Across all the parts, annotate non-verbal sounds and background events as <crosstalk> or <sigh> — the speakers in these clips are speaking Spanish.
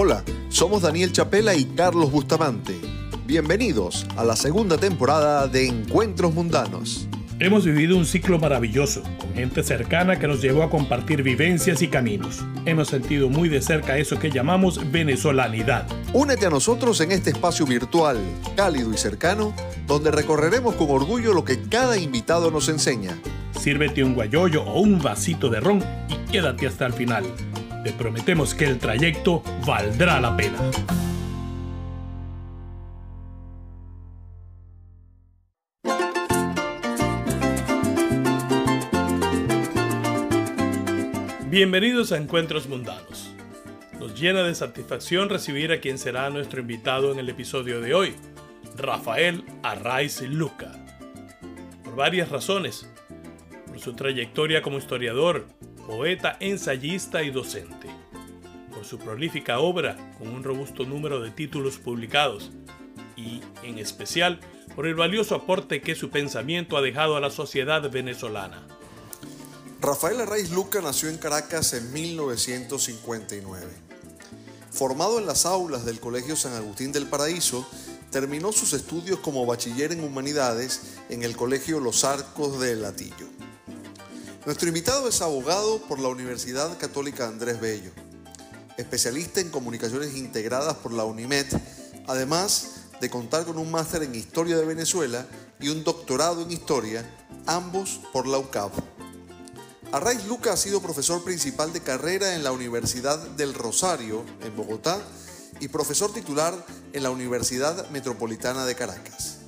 Hola, somos Daniel Chapela y Carlos Bustamante. Bienvenidos a la segunda temporada de Encuentros Mundanos. Hemos vivido un ciclo maravilloso, con gente cercana que nos llevó a compartir vivencias y caminos. Hemos sentido muy de cerca eso que llamamos venezolanidad. Únete a nosotros en este espacio virtual, cálido y cercano, donde recorreremos con orgullo lo que cada invitado nos enseña. Sírvete un guayoyo o un vasito de ron y quédate hasta el final. Te prometemos que el trayecto valdrá la pena. Bienvenidos a Encuentros Mundanos. Nos llena de satisfacción recibir a quien será nuestro invitado en el episodio de hoy, Rafael Arraiz Luca. Por varias razones. Por su trayectoria como historiador, poeta, ensayista y docente. Por su prolífica obra, con un robusto número de títulos publicados, y, en especial, por el valioso aporte que su pensamiento ha dejado a la sociedad venezolana. Rafael Arraiz Luca nació en Caracas en 1959. Formado en las aulas del Colegio San Agustín del Paraíso, terminó sus estudios como bachiller en humanidades en el Colegio Los Arcos de Latillo. Nuestro invitado es abogado por la Universidad Católica Andrés Bello, especialista en comunicaciones integradas por la UNIMED, además de contar con un máster en Historia de Venezuela y un doctorado en Historia, ambos por la UCAP. Arraiz Luca ha sido profesor principal de carrera en la Universidad del Rosario, en Bogotá, y profesor titular en la Universidad Metropolitana de Caracas.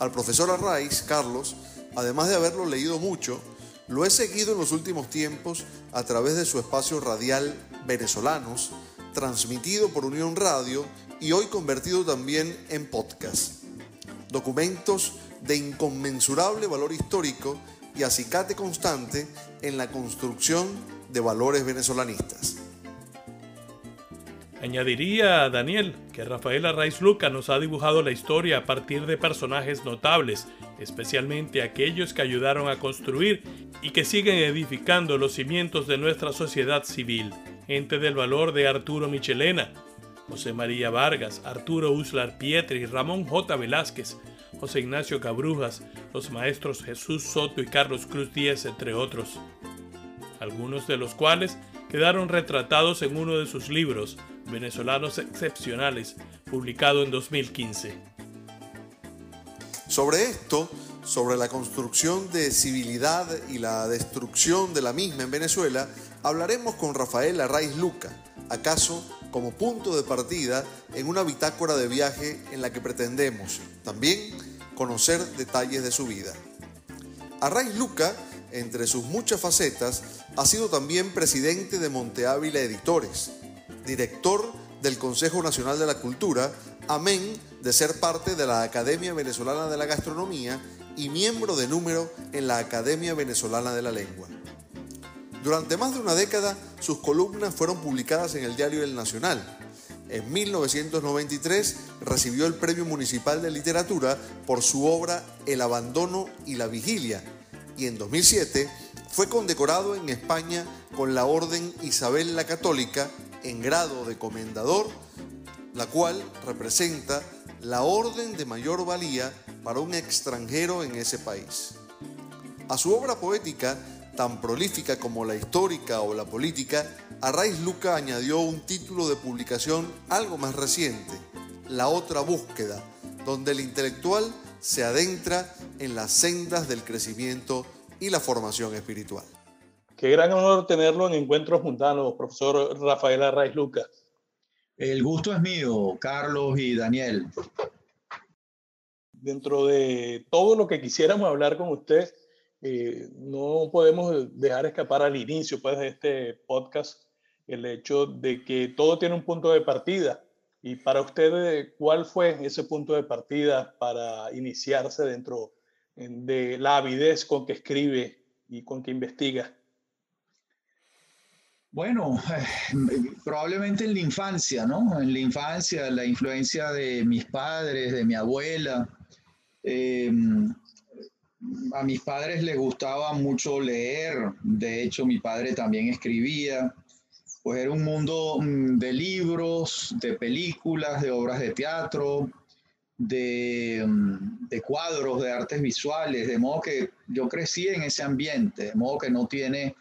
Al profesor Arraiz, Carlos, además de haberlo leído mucho, lo he seguido en los últimos tiempos a través de su espacio radial Venezolanos, transmitido por Unión Radio y hoy convertido también en podcast. Documentos de inconmensurable valor histórico y acicate constante en la construcción de valores venezolanistas. Añadiría Daniel que Rafael Arraiz Luca nos ha dibujado la historia a partir de personajes notables, especialmente aquellos que ayudaron a construir y que siguen edificando los cimientos de nuestra sociedad civil. Gente del valor de Arturo Michelena, José María Vargas, Arturo Uslar Pietri, Ramón J. Velázquez, José Ignacio Cabrujas, los maestros Jesús Soto y Carlos Cruz Díez, entre otros. Algunos de los cuales quedaron retratados en uno de sus libros, Venezolanos Excepcionales, publicado en 2015. Sobre esto, sobre la construcción de civilidad y la destrucción de la misma en Venezuela, hablaremos con Rafael Arraiz Luca, acaso como punto de partida en una bitácora de viaje en la que pretendemos también conocer detalles de su vida. Arraiz Luca, entre sus muchas facetas, ha sido también presidente de Monte Ávila Editores, director del Consejo Nacional de la Cultura, amén de ser parte de la Academia Venezolana de la Gastronomía y miembro de número en la Academia Venezolana de la Lengua. Durante más de una década, sus columnas fueron publicadas en el diario El Nacional. En 1993 recibió el Premio Municipal de Literatura por su obra El Abandono y la Vigilia y en 2007 fue condecorado en España con la Orden Isabel la Católica en grado de comendador, la cual representa la orden de mayor valía para un extranjero en ese país. A su obra poética, tan prolífica como la histórica o la política, Arraiz Luca añadió un título de publicación algo más reciente, La otra búsqueda, donde el intelectual se adentra en las sendas del crecimiento y la formación espiritual. Qué gran honor tenerlo en Encuentros Mundanos, profesor Rafael Arraiz Luca. El gusto es mío, Carlos y Daniel. Dentro de todo lo que quisiéramos hablar con usted, eh, no podemos dejar escapar al inicio pues, de este podcast el hecho de que todo tiene un punto de partida. Y para usted, ¿cuál fue ese punto de partida para iniciarse dentro de la avidez con que escribe y con que investiga? Bueno, <laughs> probablemente en la infancia, ¿no? En la infancia, la influencia de mis padres, de mi abuela. Em, a mis padres les gustaba mucho leer, de hecho mi padre también escribía. pues era un mundo mm, de libros, de películas, de obras de teatro, de, mm, de, cuadros, de artes visuales, de modo que yo crecí en ese ambiente, de modo que no tiene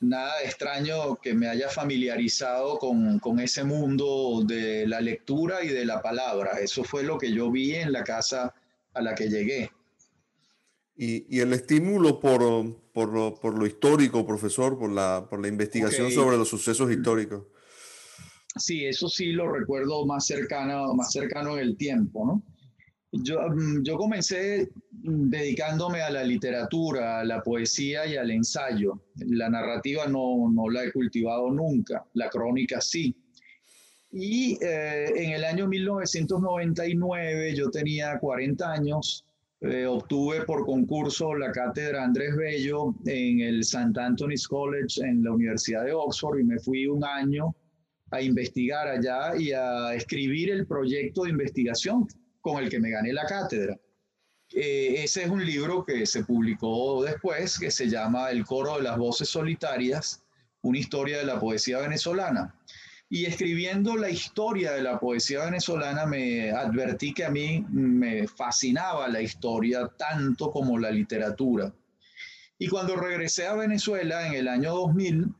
nada extraño que me haya familiarizado con, con, ese mundo de la lectura y de la palabra. Eso fue lo que yo vi en la casa a la que llegué. Y, y el estímulo por, por, lo, por, lo, histórico, profesor, por la, por la investigación sobre los sucesos históricos. Sí, eso sí lo recuerdo más cercano, más cercano en el tiempo, ¿no? Yo, mm, yo comencé dedicándome a la literatura, a la poesía y al ensayo. La narrativa no, no la he cultivado nunca, la crónica sí. Y eh, en el año 1999, yo tenía 40 años, eh, obtuve por concurso la cátedra Andrés Bello en el St. Anthony's College en la Universidad de Oxford y me fui un año a investigar allá y a escribir el proyecto de investigación con el que me gané la cátedra. Eh, ese es un libro que se publicó después, que se llama El coro de las voces solitarias, una historia de la poesía venezolana. Y escribiendo la historia de la poesía venezolana me advertí que a mí me fascinaba la historia tanto como la literatura. Y cuando regresé a Venezuela en el año 2000,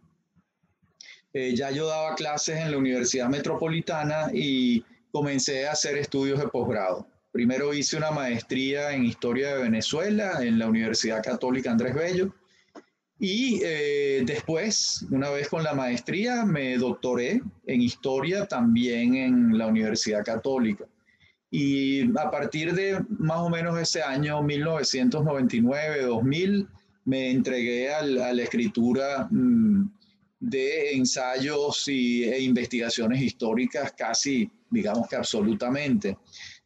eh, ya yo daba clases en la Universidad Metropolitana y comencé a hacer estudios de posgrado. Primero hice una maestría en Historia de Venezuela en la Universidad Católica Andrés Bello y eh, después, una vez con la maestría, me doctoré en Historia también en la Universidad Católica. Y a partir de más o menos ese año, 1999-2000, me entregué a la escritura mm, de ensayos y, e investigaciones históricas casi digamos que absolutamente.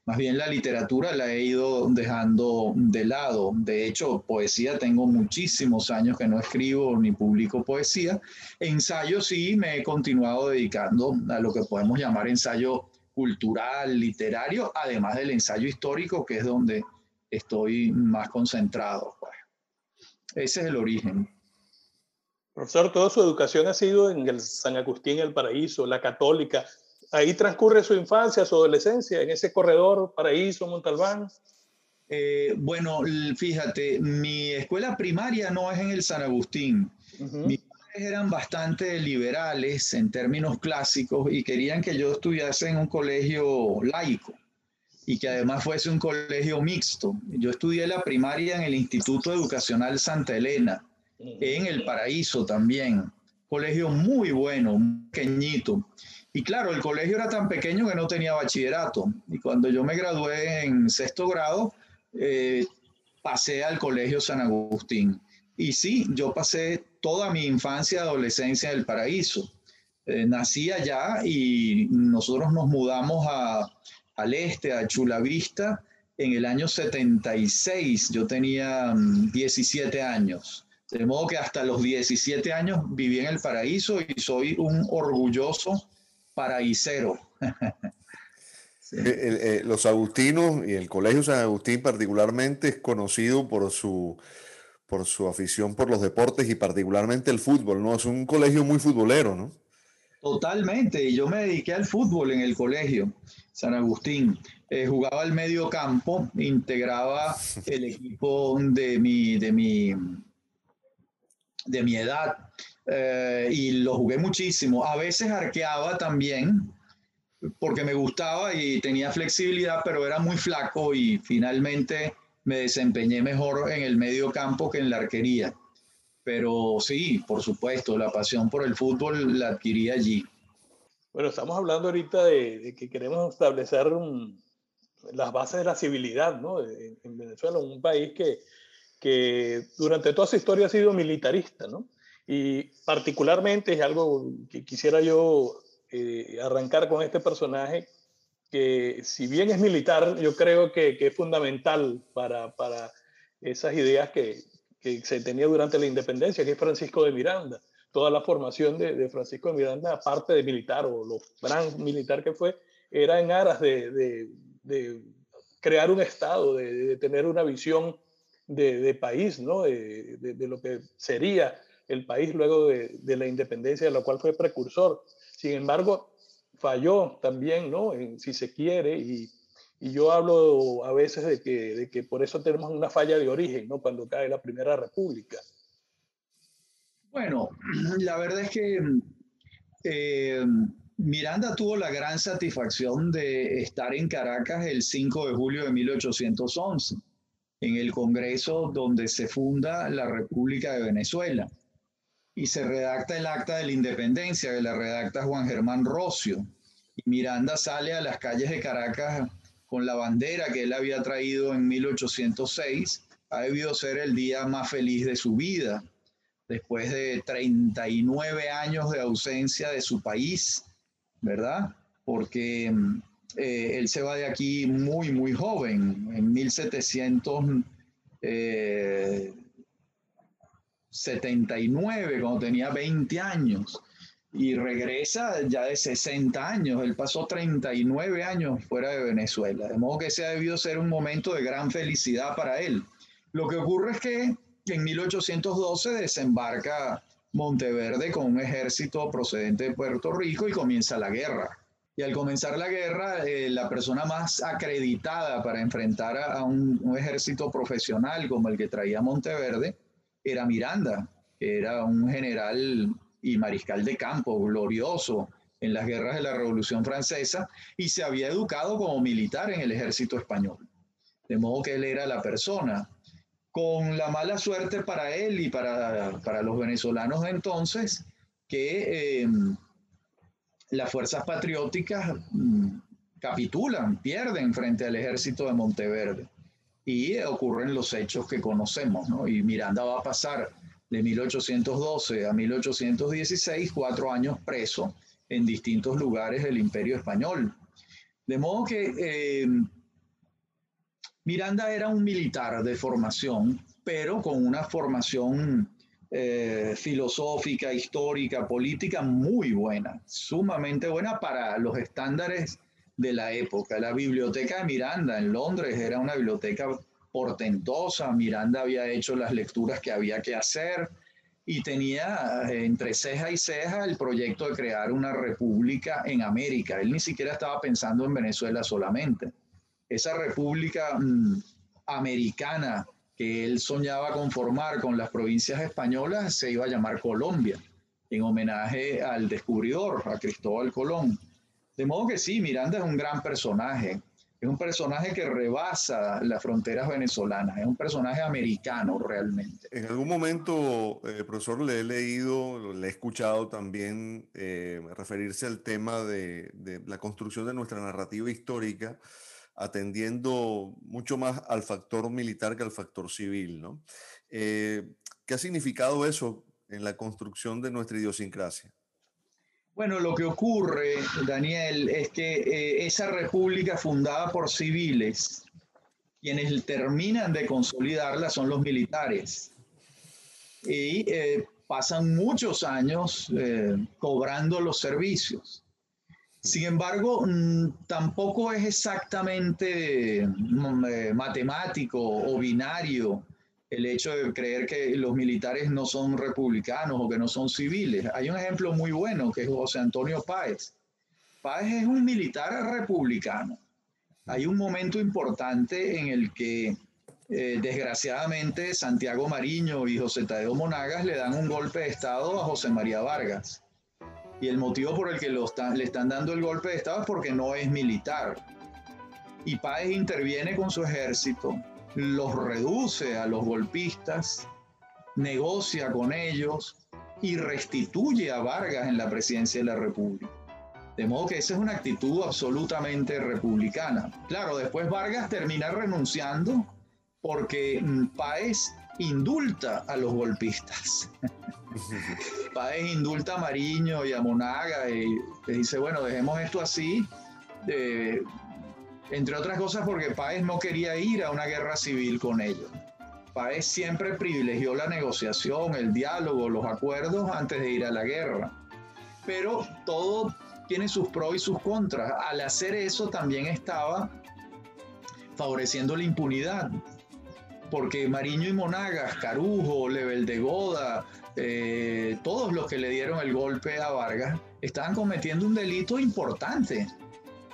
Más bien la literatura la he ido dejando de lado. De hecho, poesía tengo muchísimos años que no escribo ni publico poesía. Ensayo sí me he continuado dedicando a lo que podemos llamar ensayo cultural, literario, además del ensayo histórico, que es donde estoy más concentrado. Pues. Ese es el origen. Profesor, toda su educación ha sido en el San Agustín, el Paraíso, la católica. Ahí transcurre su infancia, su adolescencia, en ese corredor Paraíso, Montalbán. Eh, bueno, fíjate, mi escuela primaria no es en el San Agustín. Mis padres eran bastante liberales en términos clásicos y querían que yo estudiase en un colegio laico y que además fuese un colegio mixto. Yo estudié la primaria en el Instituto Educacional Santa Elena, en el Paraíso también. Colegio muy bueno, pequeñito. Y claro, el colegio era tan pequeño que no tenía bachillerato. Y cuando yo me gradué en sexto grado, eh, pasé al colegio San Agustín. Y sí, yo pasé toda mi infancia y adolescencia en el paraíso. Eh, nací allá y nosotros nos mudamos a, al este, a Chula Vista, en el año 76. Yo tenía 17 mm, años. De modo que hasta los 17 años viví en el paraíso y soy un orgulloso paraísero. <laughs> Eh, los agustinos y el Colegio San Agustín particularmente es conocido por su, por su afición por los deportes y particularmente el fútbol, ¿no? Es un colegio muy futbolero, ¿no? Totalmente, y yo me dediqué al fútbol en el colegio San Agustín. Eh, jugaba al medio campo, integraba el equipo de mi, de mi, de mi edad eh, y lo jugué muchísimo. A veces arqueaba también porque me gustaba y tenía flexibilidad, pero era muy flaco y finalmente me desempeñé mejor en el medio campo que en la arquería. Pero sí, por supuesto, la pasión por el fútbol la adquirí allí. Bueno, estamos hablando ahorita de, que queremos establecer las bases de la civilidad ¿no? en Venezuela, un país que, que durante toda su historia ha sido militarista, ¿no? Y particularmente es algo que quisiera yo eh, arrancar con este personaje, que si bien es militar, yo creo que, que es fundamental para, para, esas ideas que, que, se tenía durante la independencia, que es Francisco de Miranda. Toda la formación de, de Francisco de Miranda, aparte de militar o lo gran militar que fue, era en aras de, de, de crear un Estado, de, tener una visión de, país, ¿no? de, lo que sería el país luego de, la independencia, de la cual fue precursor. Sin embargo, falló también, ¿no? si se quiere, y, yo hablo a veces de que, de que por eso tenemos una falla de origen, ¿no? Cuando cae la Primera República. Bueno, <clears throat> la verdad es que eh, Miranda tuvo la gran satisfacción de estar en Caracas el 5 de julio de 1811, en el Congreso donde se funda la República de Venezuela y se redacta el acta de la independencia, que la redacta Juan Germán Rocio. Y Miranda sale a las calles de Caracas con la bandera que él había traído en 1806. Ha debido ser el día más feliz de su vida después de 39 años de ausencia de su país, ¿verdad? Porque eh, él se va de aquí muy, muy joven, en 1779, cuando tenía 20 años, y regresa ya de 60 años. Él pasó 39 años fuera de Venezuela, de modo que ese ha debido ser un momento de gran felicidad para él. Lo que ocurre es que en 1812 desembarca Monteverde con un ejército procedente de Puerto Rico y comienza la guerra. Y al comenzar la guerra, eh, la persona más acreditada para enfrentar a, un, ejército profesional como el que traía Monteverde era Miranda, que era un general y mariscal de campo glorioso en las guerras de la Revolución Francesa y se había educado como militar en el ejército español. De modo que él era la persona con la mala suerte para él y para, para los venezolanos de entonces, que eh, las fuerzas patrióticas mm, capitulan, pierden frente al ejército de Monteverde y ocurren los hechos que conocemos, ¿no? Y Miranda va a pasar de 1812 a 1816 cuatro años preso en distintos lugares del imperio español. De modo que eh, Miranda era un militar de formación, pero con una formación eh, filosófica, histórica, política muy buena, sumamente buena para los estándares de la época. La biblioteca de Miranda en Londres era una biblioteca portentosa, Miranda había hecho las lecturas que había que hacer y tenía eh, entre ceja y ceja el proyecto de crear una república en América. Él ni siquiera estaba pensando en Venezuela solamente esa república mm, americana que él soñaba conformar con las provincias españolas se iba a llamar Colombia, en homenaje al descubridor, a Cristóbal Colón. De modo que sí, Miranda es un gran personaje, es un personaje que rebasa las fronteras venezolanas, es un personaje americano realmente. En algún momento, eh, profesor, le he leído, le he escuchado también eh, referirse al tema de, de la construcción de nuestra narrativa histórica atendiendo mucho más al factor militar que al factor civil, ¿no? Eh, ¿Qué ha significado eso en la construcción de nuestra idiosincrasia? Bueno, lo que ocurre, Daniel, es que eh, esa república fundada por civiles, quienes terminan de consolidarla son los militares. Y eh, pasan muchos años cobrando los servicios. Sin embargo, mm, tampoco es exactamente mm, eh, matemático o binario el hecho de creer que los militares no son republicanos o que no son civiles. Hay un ejemplo muy bueno que es José Antonio Páez. Páez es un militar republicano. Hay un momento importante en el que eh, desgraciadamente Santiago Mariño y José Tadeo Monagas le dan un golpe de Estado a José María Vargas y el motivo por el que le están dando el golpe de Estado es porque no es militar. Y Páez interviene con su ejército, los reduce a los golpistas, negocia con ellos y restituye a Vargas en la presidencia de la República. De modo que esa es una actitud absolutamente republicana. Claro, después Vargas termina renunciando porque mm, Páez indulta a los golpistas. <laughs> Páez indulta a Mariño y a Monaga y le dice, bueno, dejemos esto así, entre otras cosas porque Páez no quería ir a una guerra civil con ellos. Páez siempre privilegió la negociación, el diálogo, los acuerdos antes de ir a la guerra. Pero todo tiene sus pros y sus contras. Al hacer eso también estaba favoreciendo la impunidad porque Mariño y Monagas, Carujo, Level de Goda, eh, todos los que le dieron el golpe a Vargas, estaban cometiendo un delito importante,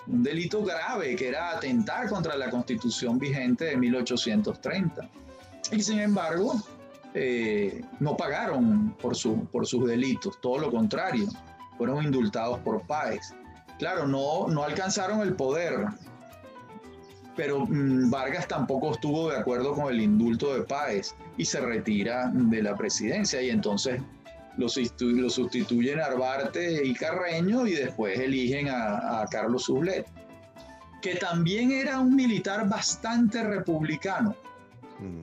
un delito grave, que era atentar contra la constitución vigente de 1830. Y sin embargo, eh, no pagaron por, su, por sus delitos, todo lo contrario, fueron indultados por Páez. Claro, no, no alcanzaron el poder, pero mm, Vargas tampoco estuvo de acuerdo con el indulto de Páez y se retira de la presidencia y entonces lo, lo sustituyen Arbarte y Carreño y después eligen a, Carlos Sublet, que también era un militar bastante republicano. Mm.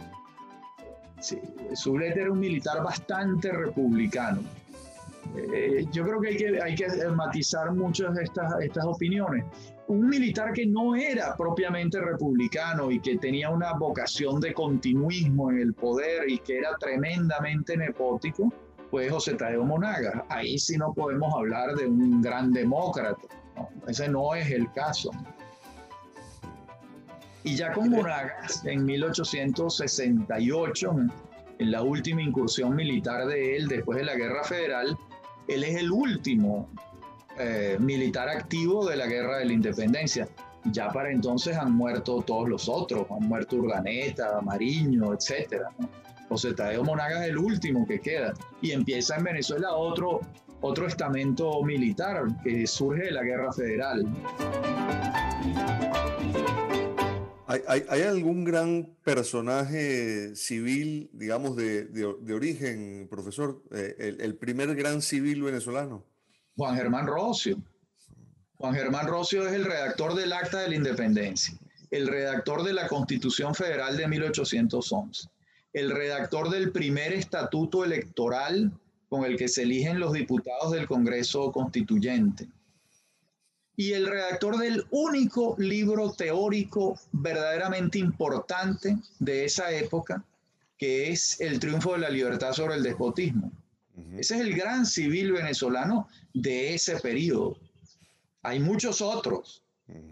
Sí, Sublet era un militar bastante republicano. Eh, yo creo que hay que, hay que matizar muchas de estas, estas opiniones. Un militar que no era propiamente republicano y que tenía una vocación de continuismo en el poder y que era tremendamente nepótico, fue José Tadeo Monagas. Ahí sí no podemos hablar de un gran demócrata. ese no es el caso. Y ya con Monagas, en 1868, en la última incursión militar de él después de la Guerra Federal, él es el último eh, militar activo de la Guerra de la Independencia. Ya para entonces han muerto todos los otros, han muerto Urdaneta, Mariño, etc. José Tadeo Monagas es el último que queda. Y empieza en Venezuela otro, otro estamento militar que surge de la Guerra Federal. ¿Hay, algún gran personaje civil, digamos, de, origen, profesor? Eh, el, primer gran civil venezolano. Juan Germán Rocio. Juan Germán Rocio es el redactor del Acta de la Independencia, el redactor de la Constitución Federal de 1811, el redactor del primer estatuto electoral con el que se eligen los diputados del Congreso Constituyente y el redactor del único libro teórico verdaderamente importante de esa época, que es El triunfo de la libertad sobre el despotismo. Ese es el gran civil venezolano de ese periodo. Hay muchos otros,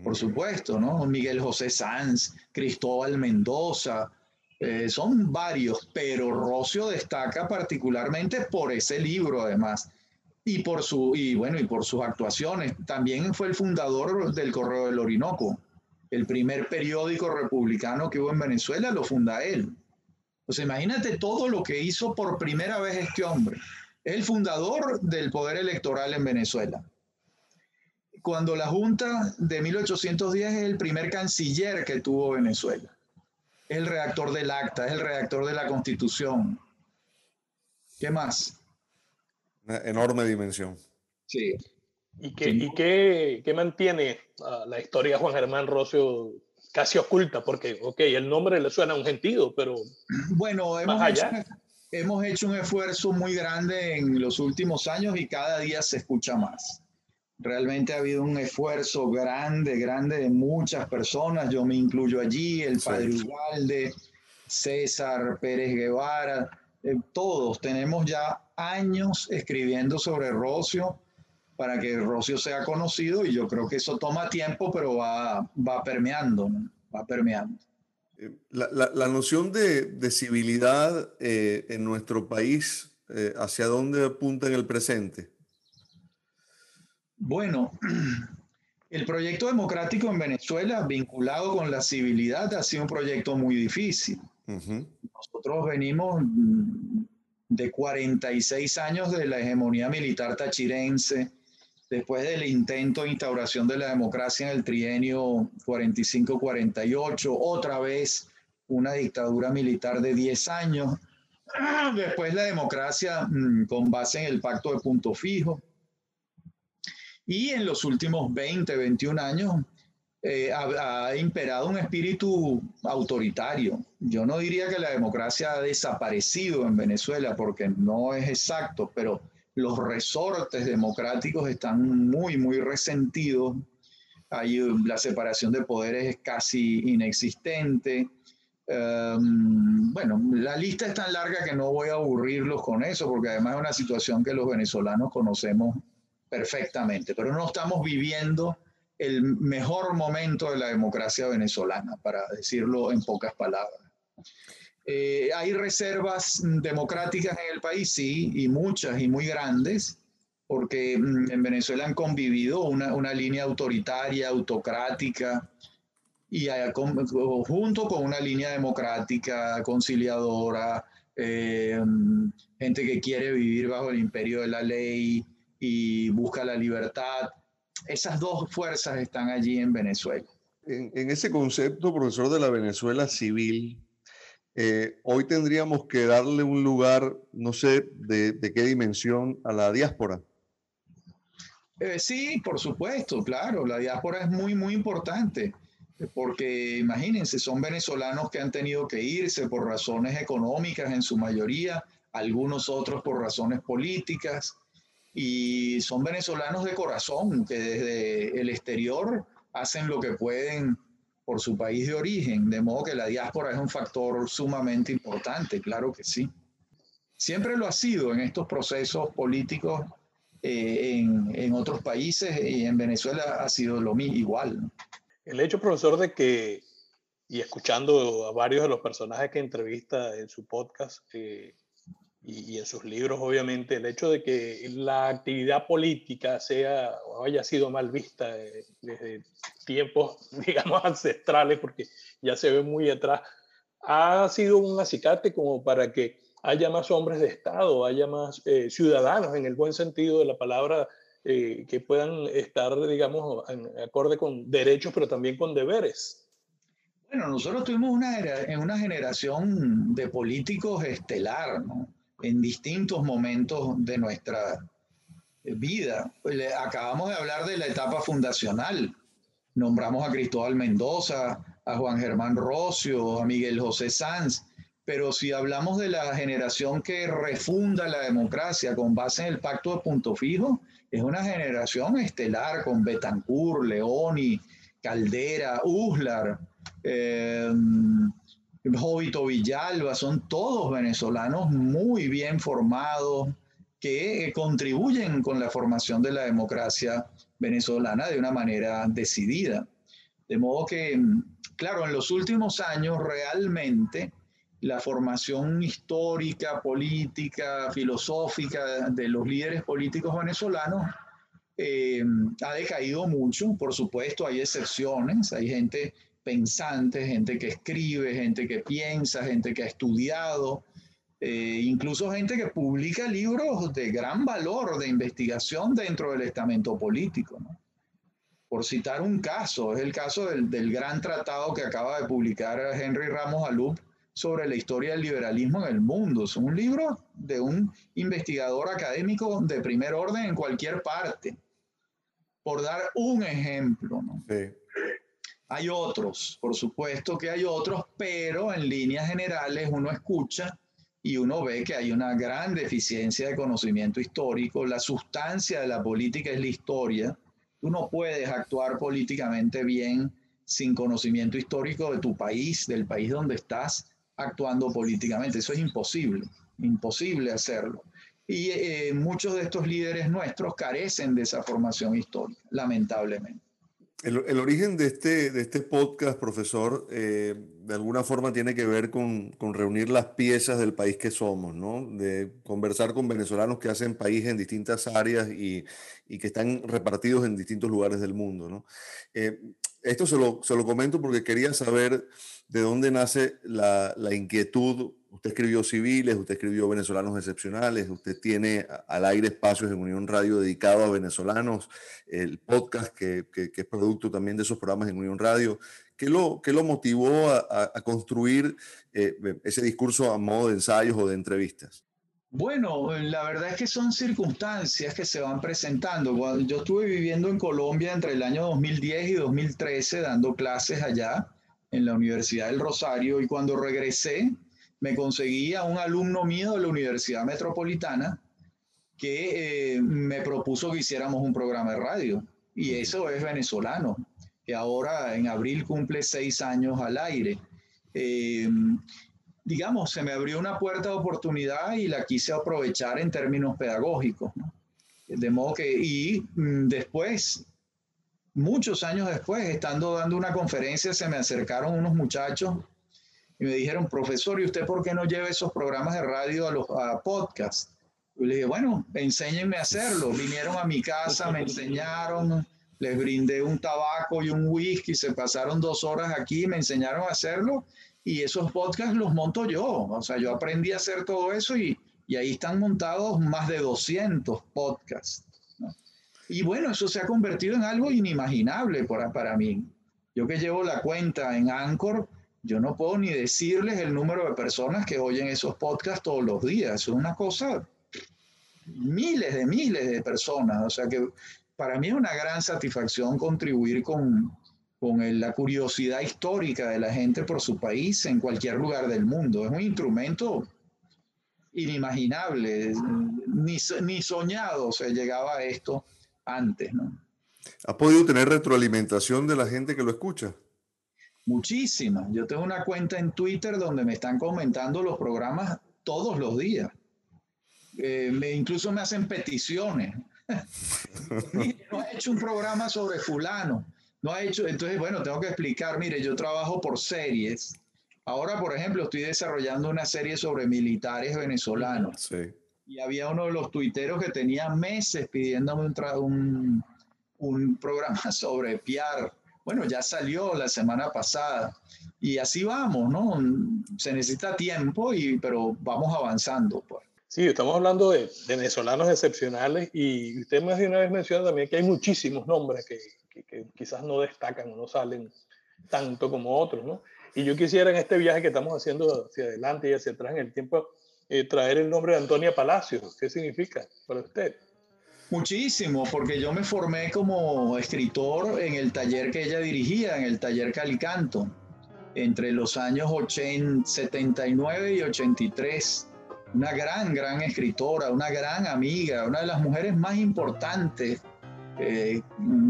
por supuesto, ¿no? Miguel José Sanz, Cristóbal Mendoza, eh, son varios, pero Rocio destaca particularmente por ese libro, además, y por, su, y, bueno, y por sus actuaciones. También fue el fundador del Correo del Orinoco. El primer periódico republicano que hubo en Venezuela lo funda él. Pues imagínate todo lo que hizo por primera vez este hombre. El fundador del poder electoral en Venezuela. Cuando la Junta de 1810 es el primer canciller que tuvo Venezuela. Es el redactor del acta, es el redactor de la constitución. ¿Qué más? Una enorme dimensión. Sí. ¿Y qué, y mantiene la historia de Juan Germán Rocio casi oculta? Porque, ok, el nombre le suena a un gentío, pero. <clears throat> Bueno, hemos, Hecho, hemos hecho un esfuerzo muy grande en los últimos años y cada día se escucha más. Realmente ha habido un esfuerzo grande, grande de muchas personas. Yo me incluyo allí, el padre Ugalde, César Pérez Guevara, eh, todos tenemos ya años escribiendo sobre Rocio para que Rocio sea conocido y yo creo que eso toma tiempo, pero va, va permeando, va permeando. Eh, la, noción de, civilidad eh, en nuestro país, eh, ¿hacia dónde apunta en el presente? Bueno, <clears throat> el proyecto democrático en Venezuela vinculado con la civilidad ha sido un proyecto muy difícil. Nosotros venimos de 46 años de la hegemonía militar tachirense, después del intento de instauración de la democracia en el trienio 45-48, otra vez una dictadura militar de 10 años, <clears throat> después la democracia mm, con base en el pacto de punto fijo, y en los últimos 20, 21 años eh, ha, imperado un espíritu autoritario. Yo no diría que la democracia ha desaparecido en Venezuela porque no es exacto, pero los resortes democráticos están muy, muy resentidos. Hay, la separación de poderes es casi inexistente. Em, bueno, la lista es tan larga que no voy a aburrirlos con eso, porque además es una situación que los venezolanos conocemos perfectamente, pero no estamos viviendo el mejor momento de la democracia venezolana, para decirlo en pocas palabras. Eh, hay reservas democráticas en el país, sí, y muchas y muy grandes, porque mm, en Venezuela han convivido una, una línea autoritaria, autocrática, y junto con una línea democrática, conciliadora, eh, gente que quiere vivir bajo el imperio de la ley y busca la libertad. Esas dos fuerzas están allí en Venezuela. En, ese concepto, profesor de la Venezuela civil, eh, hoy tendríamos que darle un lugar, no sé de, qué dimensión, a la diáspora. Eh, sí, por supuesto, claro, la diáspora es muy, muy importante, porque imagínense, son venezolanos que han tenido que irse por razones económicas en su mayoría, algunos otros por razones políticas, y son venezolanos de corazón que desde el exterior hacen lo que pueden por su país de origen, de modo que la diáspora es un factor sumamente importante, claro que sí. Siempre lo ha sido en estos procesos políticos eh, en, otros países y en Venezuela ha sido lo mismo, igual. El hecho, profesor, de que, y escuchando a varios de los personajes que entrevista en su podcast eh, y, en sus libros, obviamente, el hecho de que la actividad política sea o haya sido mal vista eh, desde tiempos, <laughs> digamos, ancestrales, porque ya se ve muy atrás, ha sido un acicate como para que haya más hombres de Estado, haya más eh, ciudadanos en el buen sentido de la palabra, eh, que puedan estar, digamos, en acorde con derechos, pero también con deberes. Bueno, nosotros tuvimos una, una generación de políticos estelar, ¿no? En distintos momentos de nuestra vida. Acabamos de hablar de la etapa fundacional. Nombramos a Cristóbal Mendoza, a Juan Germán Rocio, a Miguel José Sanz pero si hablamos de la generación que refunda la democracia con base en el pacto de punto fijo, es una generación estelar con Betancourt, Leoni, Caldera, Uslar, eh, Jovito Villalba, son todos venezolanos muy bien formados que contribuyen con la formación de la democracia venezolana de una manera decidida. De modo que, claro, en los últimos años realmente la formación histórica, política, filosófica de los líderes políticos venezolanos eh, ha decaído mucho. Por supuesto, hay excepciones, hay gente pensante, gente que escribe, gente que piensa, gente que ha estudiado, eh, incluso gente que publica libros de gran valor de investigación dentro del estamento político. Por citar un caso, es el caso del, del gran tratado que acaba de publicar Henry Ramos Alup sobre la historia del liberalismo en el mundo. Es un libro de un investigador académico de primer orden en cualquier parte, por dar un ejemplo. Hay otros, por supuesto que hay otros, pero en líneas generales uno escucha y uno ve que hay una gran deficiencia de conocimiento histórico. La sustancia de la política es la historia. Tú no puedes actuar políticamente bien sin conocimiento histórico de tu país, del país donde estás actuando políticamente. Eso es imposible, imposible hacerlo. Y eh, muchos de estos líderes nuestros carecen de esa formación histórica, lamentablemente. El, origen de este, de este podcast, profesor, eh, de alguna forma tiene que ver con, reunir las piezas del país que somos, ¿no? De conversar con venezolanos que hacen país en distintas áreas y, y que están repartidos en distintos lugares del mundo, ¿no? Eh, esto se lo, se lo comento porque quería saber de dónde nace la, la, inquietud. Usted escribió Civiles, usted escribió Venezolanos Excepcionales, usted tiene al aire espacios en Unión Radio dedicado a venezolanos, el podcast que, que, es producto también de esos programas en Unión Radio. ¿Qué lo, qué lo motivó a, a construir eh, ese discurso a modo de ensayos o de entrevistas? Bueno, la verdad es que son circunstancias que se van presentando. Yo estuve viviendo en Colombia entre el año 2010 y 2013 dando clases allá en la Universidad del Rosario y cuando regresé me conseguí a un alumno mío de la Universidad Metropolitana que eh, me propuso que hiciéramos un programa de radio y eso es venezolano, que ahora en abril cumple seis años al aire. Eh, digamos, se me abrió una puerta de oportunidad y la quise aprovechar en términos pedagógicos. De modo que, y mm, después muchos años después, estando dando una conferencia, se me acercaron unos muchachos y me dijeron, profesor, ¿y usted por qué no lleva esos programas de radio a los a podcast? Y le dije, bueno, enséñenme a hacerlo. Vinieron a mi casa, me enseñaron, les brindé un tabaco y un whisky, se pasaron dos horas aquí, me enseñaron a hacerlo y esos podcasts los monto yo. O sea, yo aprendí a hacer todo eso y, y ahí están montados más de 200 podcasts. Y bueno, eso se ha convertido en algo inimaginable para, para mí. Yo que llevo la cuenta en Anchor, yo no puedo ni decirles el número de personas que oyen esos podcasts todos los días. Es una cosa, miles de miles de personas. O sea que para mí es una gran satisfacción contribuir con, con la curiosidad histórica de la gente por su país en cualquier lugar del mundo. Es un instrumento inimaginable, ni, ni soñado se llegaba a esto antes, ¿no? ¿Ha podido tener retroalimentación de la gente que lo escucha? Muchísimas. Yo tengo una cuenta en Twitter donde me están comentando los programas todos los días. Eh, me, incluso me hacen peticiones. <laughs> no ha hecho un programa sobre fulano. No ha hecho, entonces, bueno, tengo que explicar, mire, yo trabajo por series. Ahora, por ejemplo, estoy desarrollando una serie sobre militares venezolanos. Sí. Y había uno de los tuiteros que tenía meses pidiéndome un, un, un programa <laughs> sobre Piar bueno, ya salió la semana pasada y así vamos, ¿no? Se necesita tiempo, y, pero vamos avanzando. Pues. Sí, estamos hablando de, venezolanos excepcionales y usted más de una vez menciona también que hay muchísimos nombres que, que, quizás no destacan o no salen tanto como otros, ¿no? Y yo quisiera en este viaje que estamos haciendo hacia adelante y hacia atrás en el tiempo, eh, traer el nombre de Antonia Palacios. ¿Qué significa para usted? Muchísimo, porque yo me formé como escritor en el taller que ella dirigía, en el taller Calicanto, entre los años 80, 79 y 83. Una gran, gran escritora, una gran amiga, una de las mujeres más importantes eh,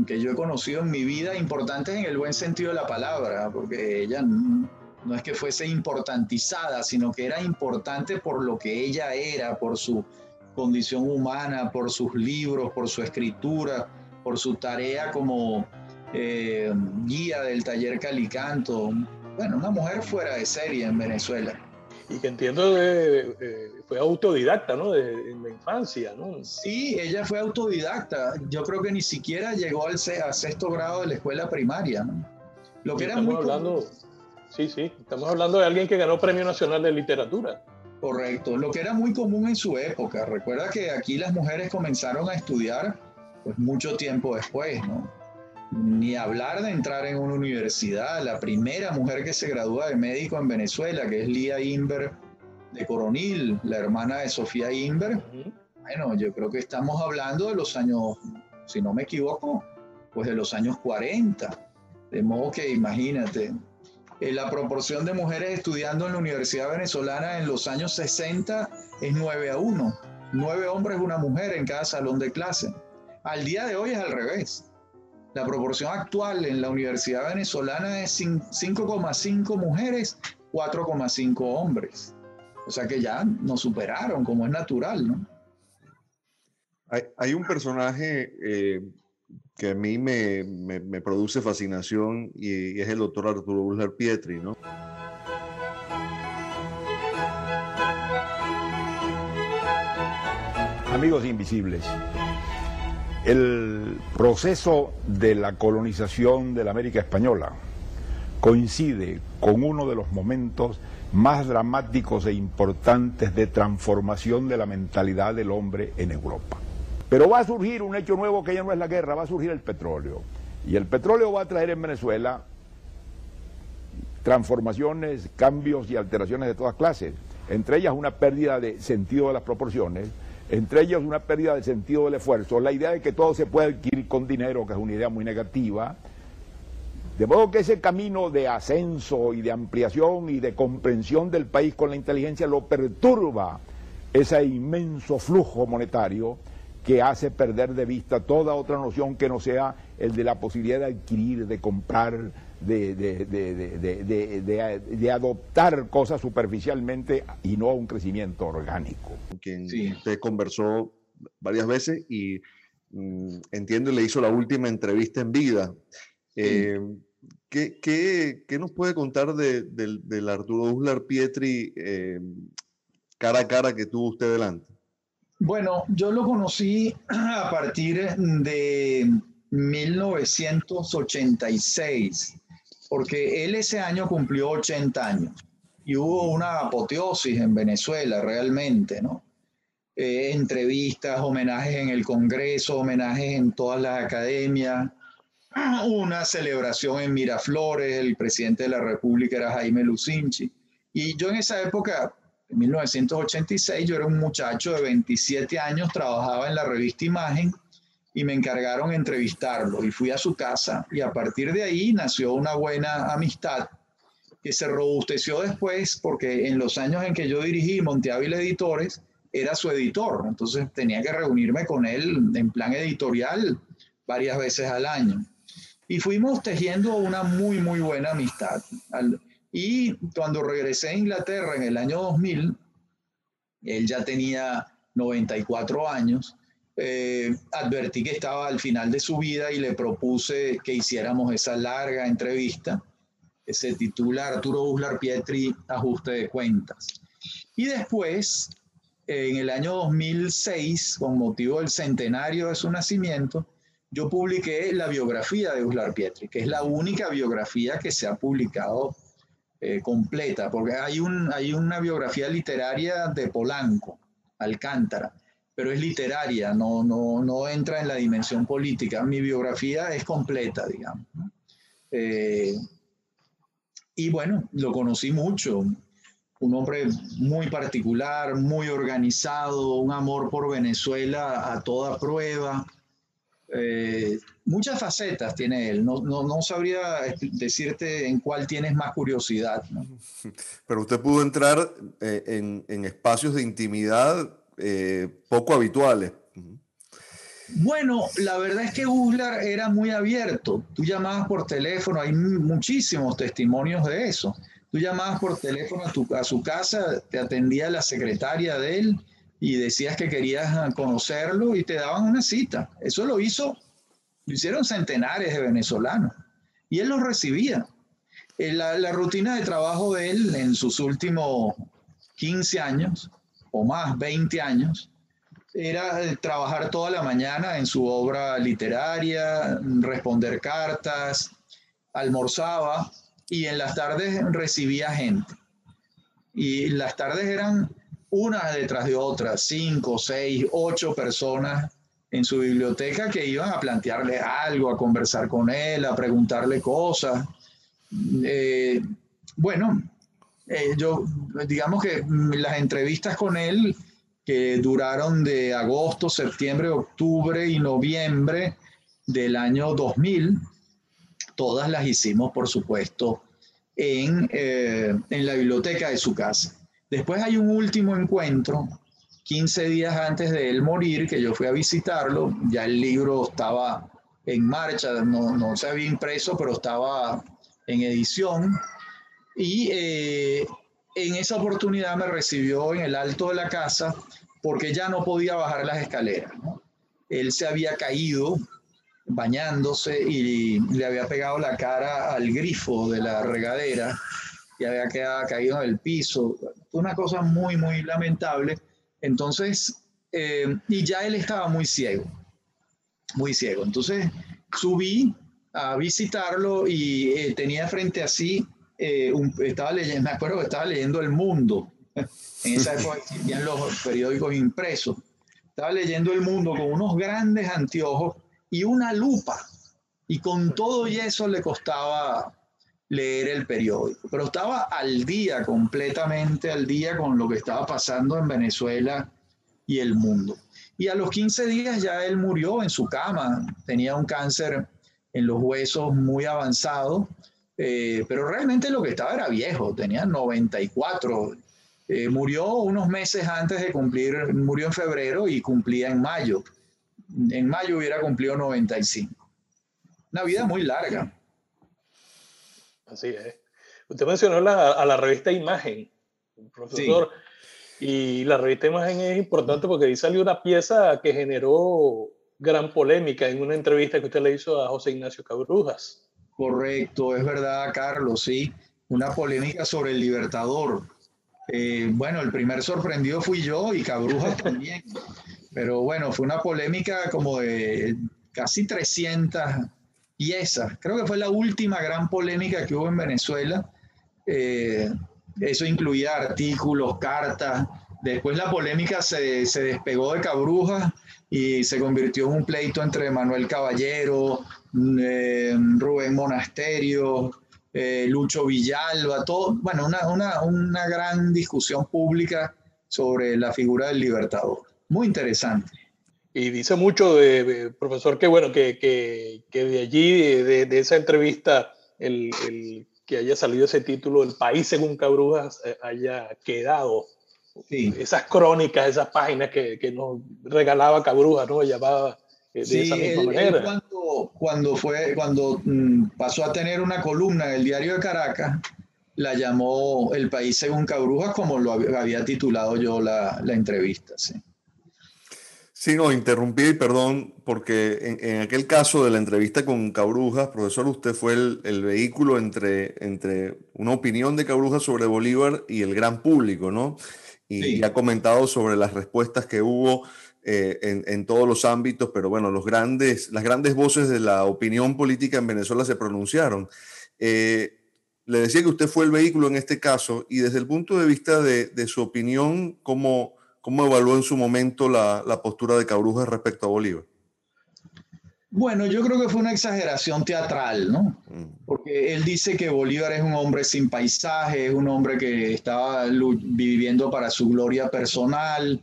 que yo he conocido en mi vida, importantes en el buen sentido de la palabra, porque ella no, no es que fuese importantizada, sino que era importante por lo que ella era, por su condición humana, por sus libros, por su escritura, por su tarea como eh, guía del taller Calicanto. Bueno, una mujer fuera de serie en Venezuela. Y que entiendo eh, fue autodidacta, ¿no? De, en la infancia, ¿no? Sí, ella fue autodidacta. Yo creo que ni siquiera llegó al a sexto grado de la escuela primaria, ¿no? Lo que era muy hablando, sí, sí, estamos hablando de alguien que ganó Premio Nacional de Literatura. Correcto, lo que era muy común en su época. Recuerda que aquí las mujeres comenzaron a estudiar pues mucho tiempo después, ¿no? Ni hablar de entrar en una universidad. La primera mujer que se gradúa de médico en Venezuela, que es Lía Inver de Coronil, la hermana de Sofía Inver. Bueno, yo creo que estamos hablando de los años, si no me equivoco, pues de los años 40. De modo que imagínate, eh, la proporción de mujeres estudiando en la Universidad Venezolana en los años 60 es 9 a 1. 9 hombres, una mujer en cada salón de clase. Al día de hoy es al revés. La proporción actual en la Universidad Venezolana es 5,5 mujeres, 4,5 hombres. O sea que ya nos superaron, como es natural, ¿no? Hay, un personaje eh, que a mí me, me, produce fascinación y, es el doctor Arturo Buller Pietri, ¿no? Amigos invisibles, el proceso de la colonización de la América Española coincide con uno de los momentos más dramáticos e importantes de transformación de la mentalidad del hombre en Europa. Pero va a surgir un hecho nuevo que ya no es la guerra, va a surgir el petróleo. Y el petróleo va a traer en Venezuela transformaciones, cambios y alteraciones de todas clases. Entre ellas una pérdida de sentido de las proporciones, entre ellas una pérdida de sentido del esfuerzo, la idea de que todo se puede adquirir con dinero, que es una idea muy negativa. De modo que ese camino de ascenso y de ampliación y de comprensión del país con la inteligencia lo perturba ese inmenso flujo monetario que hace perder de vista toda otra noción que no sea el de la posibilidad de adquirir, de comprar, de, de, adoptar cosas superficialmente y no a un crecimiento orgánico. Quien usted conversó varias veces y mm, entiendo le hizo la última entrevista en vida. Eh, ¿qué, qué, nos puede contar del Arturo Uslar Pietri eh, cara a cara que tuvo usted delante? Bueno, yo lo conocí <clears throat> a partir de 1986, porque él ese año cumplió 80 años y hubo una apoteosis en Venezuela realmente, ¿no? Eh, entrevistas, homenajes en el Congreso, homenajes en todas las academias, <clears throat> una celebración en Miraflores, el presidente de la República era Jaime Lucinchi. Y yo en esa época, en 1986, yo era un muchacho de 27 años, trabajaba en la revista Imagen y me encargaron entrevistarlo y fui a su casa y a partir de ahí nació una buena amistad que se robusteció después porque en los años en que yo dirigí Monteávila Editores era su editor, entonces tenía que reunirme con él en plan editorial varias veces al año. Y fuimos tejiendo una muy, muy buena amistad. Y cuando regresé a Inglaterra en el año 2000, él ya tenía 94 años, eh, advertí que estaba al final de su vida y le propuse que hiciéramos esa larga entrevista que se titula Arturo Uslar Pietri, Ajuste de Cuentas. Y después, en el año 2006, con motivo del centenario de su nacimiento, yo publiqué la biografía de Uslar Pietri, que es la única biografía que se ha publicado eh, completa, porque hay, un, hay una biografía literaria de Polanco, Alcántara, pero es literaria, no, no, no entra en la dimensión política. Mi biografía es completa, digamos. Eh, y bueno, lo conocí mucho, un hombre muy particular, muy organizado, un amor por Venezuela a toda prueba. Eh, muchas facetas tiene él, no, no, no, sabría decirte en cuál tienes más curiosidad. <laughs> Pero usted pudo entrar eh, en, en, espacios de intimidad eh, poco habituales. Bueno, la verdad es que Uslar era muy abierto. Tú llamabas por teléfono, hay muchísimos testimonios de eso. Tú llamabas por teléfono a, a su casa, te atendía la secretaria de él y decías que querías conocerlo y te daban una cita. Eso lo hizo, lo hicieron centenares de venezolanos y él los recibía. Eh, la, la rutina de trabajo de él en sus últimos 15 años o más, 20 años, era trabajar toda la mañana en su obra literaria, responder cartas, almorzaba y en las tardes recibía gente. Y las tardes eran una detrás de otra, cinco, seis, ocho personas en su biblioteca que iban a plantearle algo, a conversar con él, a preguntarle cosas. Eh, bueno, eh, yo, digamos que las entrevistas con él, que duraron de agosto, septiembre, octubre y noviembre del año 2000, todas las hicimos, por supuesto, en, eh, en la biblioteca de su casa. Después hay un último encuentro, 15 días antes de él morir, que yo fui a visitarlo, ya el libro estaba en marcha, no, no se había impreso, pero estaba en edición y eh, en esa oportunidad me recibió en el alto de la casa porque ya no podía bajar las escaleras. Él se había caído bañándose y le había pegado la cara al grifo de la regadera y había quedado caído en el piso. Una cosa muy, muy lamentable. Entonces, eh, y ya él estaba muy ciego, muy ciego. Entonces subí a visitarlo y eh, tenía frente a sí eh, estaba leyendo, me acuerdo que estaba leyendo El Mundo, en esa <laughs> época existían los periódicos impresos, estaba leyendo El Mundo con unos grandes anteojos y una lupa, y con todo y eso le costaba leer el periódico, pero estaba al día, completamente al día con lo que estaba pasando en Venezuela y el mundo. Y a los 15 días ya él murió en su cama, tenía un cáncer en los huesos muy avanzado eh, pero realmente lo que estaba era viejo, tenía 94. Eh, murió unos meses antes de cumplir, murió en febrero y cumplía en mayo. En mayo hubiera cumplido 95. Una vida muy larga. Así es. Usted mencionó a la revista Imagen, profesor. Y la revista Imagen es importante porque ahí salió una pieza que generó gran polémica en una entrevista que usted le hizo a José Ignacio Cabrujas. Correcto, es verdad, Carlos, sí. Una polémica sobre el Libertador. Eh, bueno, el primer sorprendido fui yo y Cabrujas <laughs> también. Pero bueno, fue una polémica como de casi 300 piezas. Creo que fue la última gran polémica que hubo en Venezuela. Eh, eso incluía artículos, cartas. Después la polémica se, se despegó de Cabrujas y se convirtió en un pleito entre Manuel Caballero, eh, Rubén Monasterio, eh, Lucho Villalba, todo, bueno, una, una, una, gran discusión pública sobre la figura del libertador. Muy interesante. Y dice mucho, de, profesor, que bueno, que, que, que de allí, de, de, esa entrevista, el, el, que haya salido ese título, El País según Cabrujas, eh, haya quedado. Sí. Esas crónicas, esas páginas que, que nos regalaba Cabrujas, ¿no? Llamaba de sí, esa misma él, manera. Él cuando, cuando, fue, cuando mm, pasó a tener una columna en el diario de Caracas, la llamó El País según Cabrujas, como lo había titulado yo la, la entrevista. Sí. Sí, no, interrumpí y perdón, porque en, en, aquel caso de la entrevista con Cabrujas, profesor, usted fue el, el, vehículo entre, entre una opinión de Cabrujas sobre Bolívar y el gran público, ¿no? Y, sí. y ha comentado sobre las respuestas que hubo eh, en, en, todos los ámbitos, pero bueno, los grandes, las grandes voces de la opinión política en Venezuela se pronunciaron. Eh, le decía que usted fue el vehículo en este caso y desde el punto de vista de, de su opinión, ¿cómo, ¿cómo, evaluó en su momento la, la postura de Cabrujas respecto a Bolívar? Bueno, yo creo que fue una exageración teatral, ¿no? Porque él dice que Bolívar es un hombre sin paisaje, es un hombre que estaba viviendo para su gloria personal,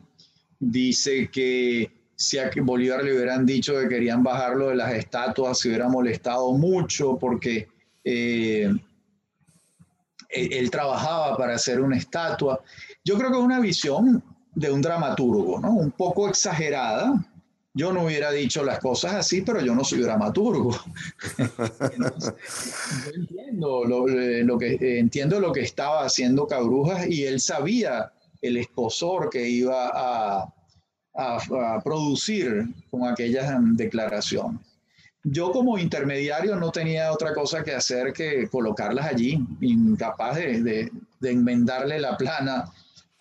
dice que si a Bolívar le hubieran dicho que querían bajarlo de las estatuas, se hubiera molestado mucho porque eh, él trabajaba para hacer una estatua. Yo creo que es una visión de un dramaturgo, ¿no? Un poco exagerada. Yo no hubiera dicho las cosas así, pero yo no soy dramaturgo. <laughs> Entonces, entiendo lo, lo, que, entiendo lo que estaba haciendo Cabrujas y él sabía el esposor que iba a, a, producir con aquellas declaraciones. Yo como intermediario no tenía otra cosa que hacer que colocarlas allí, incapaz de, de enmendarle la plana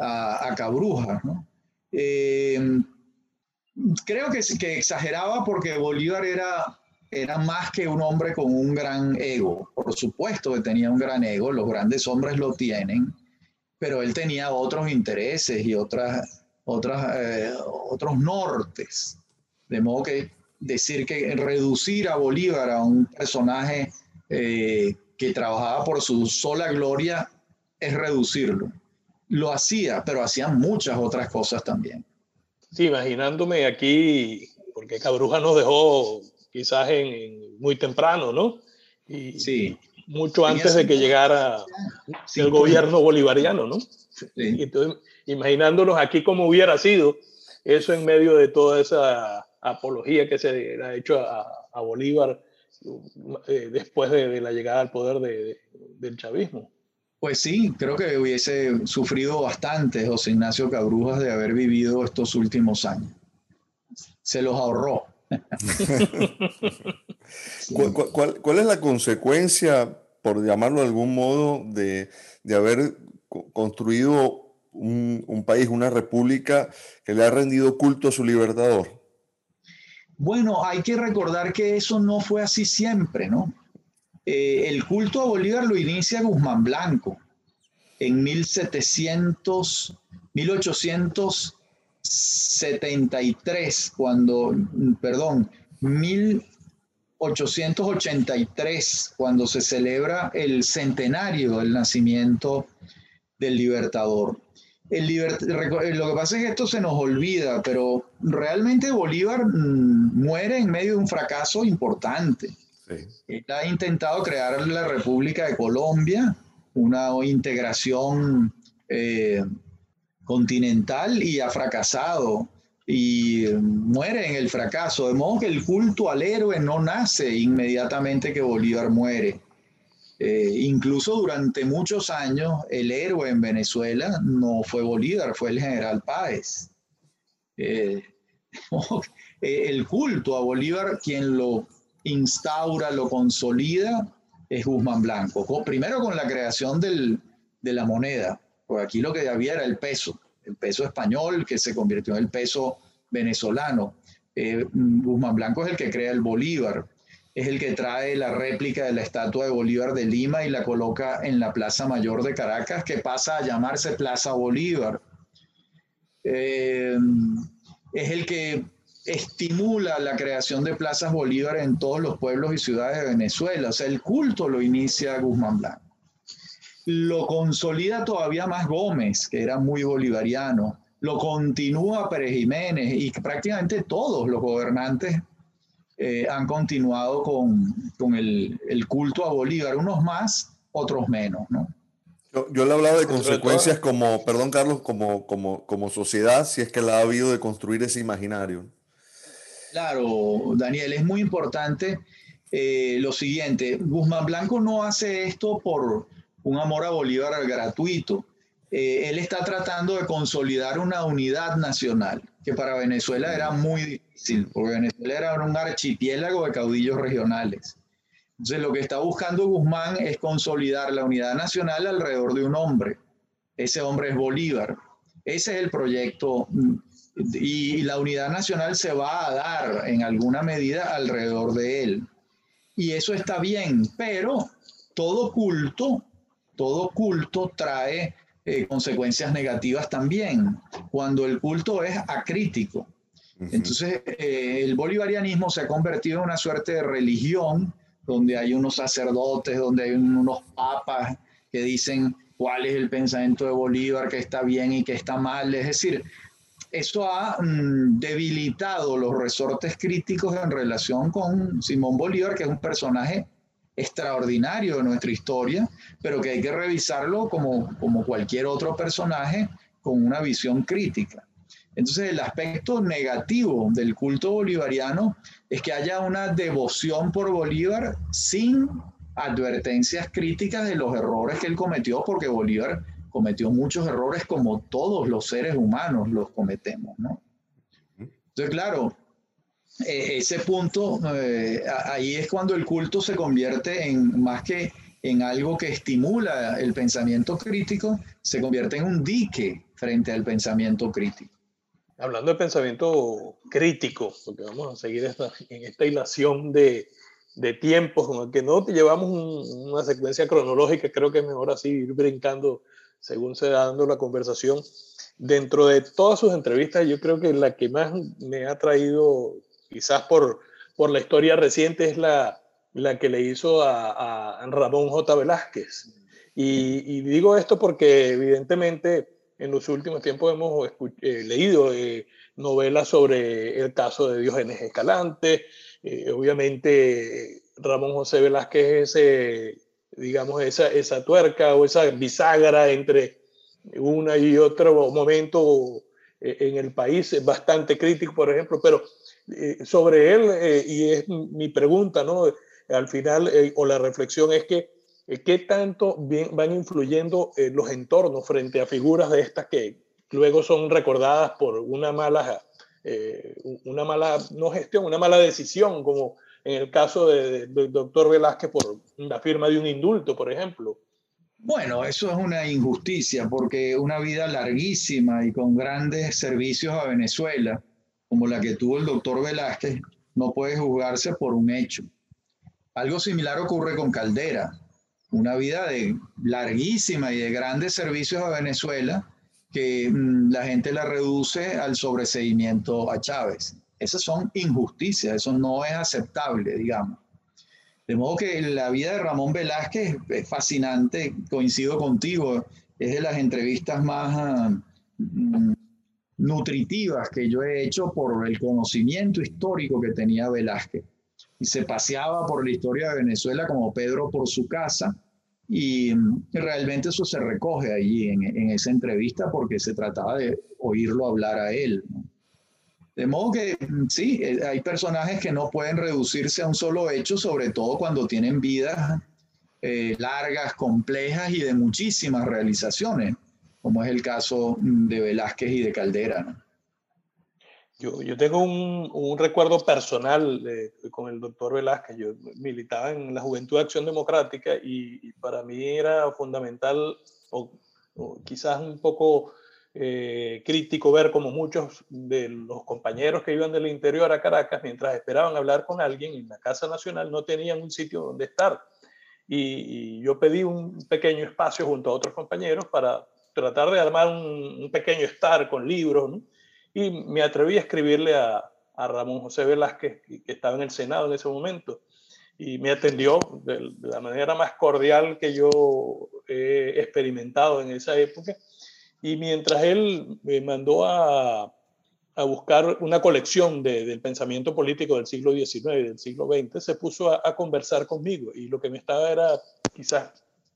a, a. Eh, creo que, que exageraba porque Bolívar era era más que un hombre con un gran ego. Por supuesto que tenía un gran ego, los grandes hombres lo tienen, pero él tenía otros intereses y otras, otras, eh, otros nortes. De modo que decir que reducir a Bolívar a un personaje eh, que trabajaba por su sola gloria es reducirlo. Lo hacía, pero hacía muchas otras cosas también. Sí, imaginándome aquí, porque Cabruja nos dejó quizás en, en muy temprano, ¿no? Y, sí mucho antes de que llegara el gobierno bolivariano, ¿no? Sí. Entonces, imaginándonos aquí cómo hubiera sido eso en medio de toda esa apología que se le ha hecho a, a Bolívar eh, después de, de, la llegada al poder de, de, del chavismo. Pues sí, creo que hubiese sufrido bastante José Ignacio Cabrujas de haber vivido estos últimos años. Se los ahorró. <laughs> ¿Cuál, cuál, cuál es la consecuencia por llamarlo de algún modo, de, de haber construido un, un, país, una república que le ha rendido culto a su libertador? Bueno, hay que recordar que eso no fue así siempre, ¿no? Eh, el culto a Bolívar lo inicia Guzmán Blanco en 1700, 1873, cuando, perdón, mil, 883, cuando se celebra el centenario del nacimiento del Libertador. El libert lo que pasa es que esto se nos olvida, pero realmente Bolívar mm, muere en medio de un fracaso importante. Él ha intentado crear la República de Colombia, una integración eh, continental y ha fracasado y muere en el fracaso, de modo que el culto al héroe no nace inmediatamente que Bolívar muere. Eh, incluso durante muchos años el héroe en Venezuela no fue Bolívar, fue el general Páez. Eh, <laughs> el culto a Bolívar, quien lo instaura, lo consolida, es Guzmán Blanco. Primero con la creación del, de la moneda, porque aquí lo que había era el peso, el peso español que se convirtió en el peso venezolano. Eh, Guzmán Blanco es el que crea el Bolívar, es el que trae la réplica de la estatua de Bolívar de Lima y la coloca en la Plaza Mayor de Caracas, que pasa a llamarse Plaza Bolívar. Eh, es el que estimula la creación de plazas Bolívar en todos los pueblos y ciudades de Venezuela. O sea, el culto lo inicia Guzmán Blanco. Lo consolida todavía más Gómez, que era muy bolivariano. Lo continúa Pérez Jiménez y prácticamente todos los gobernantes eh, han continuado con, con el, el, culto a Bolívar, unos más, otros menos, ¿no? Yo, yo le he hablado de consecuencias como, perdón Carlos, como, como, como sociedad, si es que la ha habido de construir ese imaginario. Claro, Daniel, es muy importante eh, lo siguiente. Guzmán Blanco no hace esto por un amor a Bolívar gratuito. Eh, él está tratando de consolidar una unidad nacional, que para Venezuela era muy difícil, porque Venezuela era un archipiélago de caudillos regionales. Entonces, lo que está buscando Guzmán es consolidar la unidad nacional alrededor de un hombre. Ese hombre es Bolívar. Ese es el proyecto mm, y la unidad nacional se va a dar en alguna medida alrededor de él. Y eso está bien, pero todo culto, todo culto trae eh, consecuencias negativas también, cuando el culto es acrítico. Entonces, eh, el bolivarianismo se ha convertido en una suerte de religión donde hay unos sacerdotes, donde hay unos papas que dicen cuál es el pensamiento de Bolívar, que está bien y que está mal. Es decir, eso ha mm, debilitado los resortes críticos en relación con Simón Bolívar, que es un personaje extraordinario de nuestra historia, pero que hay que revisarlo como, como cualquier otro personaje con una visión crítica. Entonces, el aspecto negativo del culto bolivariano es que haya una devoción por Bolívar sin advertencias críticas de los errores que él cometió, porque Bolívar cometió muchos errores como todos los seres humanos los cometemos, ¿no? Entonces, claro, e, ese punto, eh, ahí es cuando el culto se convierte en más que en algo que estimula el pensamiento crítico, se convierte en un dique frente al pensamiento crítico. Hablando de pensamiento crítico, porque vamos a seguir esta, en esta hilación de, de tiempos, con el que no te llevamos una secuencia cronológica, creo que es mejor así ir brincando según se va dando la conversación. Dentro de todas sus entrevistas, yo creo que la que más me ha traído, quizás por, por la historia reciente, es la, la que le hizo a, Ramón J. Velázquez. Y, digo esto porque evidentemente en los últimos tiempos hemos eh, leído eh, novelas sobre el caso de Diógenes Escalante. Eh, obviamente Ramón José Velázquez es digamos, esa, esa tuerca o esa bisagra entre una y otro momento eh, en el país, es bastante crítico, por ejemplo, pero eh, sobre él, eh, y es mi pregunta, ¿no? Al final, o la reflexión es que, ¿qué tanto van influyendo los entornos frente a figuras de estas que luego son recordadas por una mala, una mala, no gestión, una mala decisión, como en el caso del doctor Velázquez por la firma de un indulto, por ejemplo. Bueno, eso es una injusticia porque una vida larguísima y con grandes servicios a Venezuela, como la que tuvo el doctor Velázquez, no puede juzgarse por un hecho. Algo similar ocurre con Caldera, una vida de larguísima y de grandes servicios a Venezuela que mm, la gente la reduce al sobreseimiento a Chávez. Esas son injusticias, eso no es aceptable, digamos. De modo que la vida de Ramón Velázquez es fascinante, coincido contigo, es de las entrevistas más ah, mm, nutritivas que yo he hecho por el conocimiento histórico que tenía Velázquez. Y se paseaba por la historia de Venezuela como Pedro por su casa, y mm, realmente eso se recoge allí en, en, esa entrevista porque se trataba de oírlo hablar a él. ¿no? De modo que sí, eh, hay personajes que no pueden reducirse a un solo hecho, sobre todo cuando tienen vidas eh, largas, complejas y de muchísimas realizaciones, como es el caso de Velázquez y de Caldera. Yo, yo tengo un, un, recuerdo personal con el doctor Velázquez. Yo militaba en la Juventud de Acción Democrática y, para mí era fundamental, o, quizás un poco eh, crítico, ver como muchos de los compañeros que iban del interior a Caracas, mientras esperaban hablar con alguien en la Casa Nacional, no tenían un sitio donde estar. Y, y yo pedí un pequeño espacio junto a otros compañeros para tratar de armar un, un pequeño estar con libros, ¿no? Y me atreví a escribirle a, a Ramón José Velázquez, que estaba en el Senado en ese momento, y me atendió de, la manera más cordial que yo he experimentado en esa época. Y mientras él me mandó a, a buscar una colección de, del pensamiento político del siglo XIX y del siglo XX, se puso a, a, conversar conmigo y lo que me estaba era quizás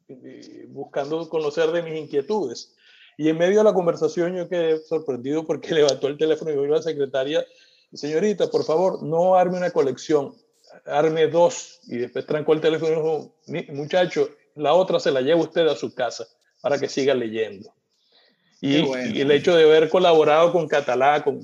eh, buscando conocer de mis inquietudes. Y en medio de la conversación yo quedé sorprendido porque <laughs> levantó el teléfono y yo a la secretaria, señorita, por favor, no arme una colección, arme dos. Y después trancó el teléfono y dijo, muchacho, la otra se la lleva usted a su casa para que siga leyendo. Y, y el hecho de haber colaborado con Catalá, con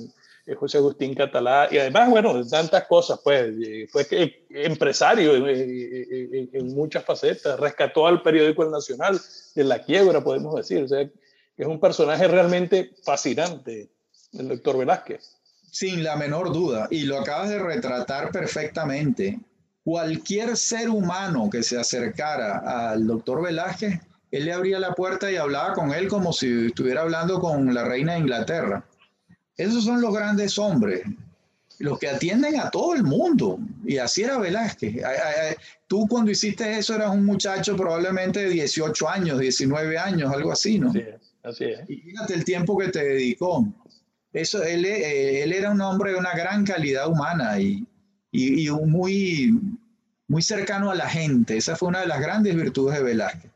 eh, José Agustín Catalá, y además, bueno, tantas cosas, pues, fue empresario en, en, en, muchas facetas, rescató al periódico El Nacional de la quiebra, podemos decir, o sea, es un personaje realmente fascinante, el doctor Velázquez. Sin la menor duda, y lo acabas de retratar perfectamente. Cualquier ser humano que se acercara al doctor Velázquez, él le abría la puerta y hablaba con él como si estuviera hablando con la reina de Inglaterra. Esos son los grandes hombres, los que atienden a todo el mundo. Y así era Velázquez. Tú cuando hiciste eso eras un muchacho probablemente de 18 años, 19 años, algo así, ¿no? Sí. Así es. Y fíjate el tiempo que te dedicó. Eso, él, eh, él era un hombre de una gran calidad humana y, y, y, muy, muy cercano a la gente. Esa fue una de las grandes virtudes de Velázquez.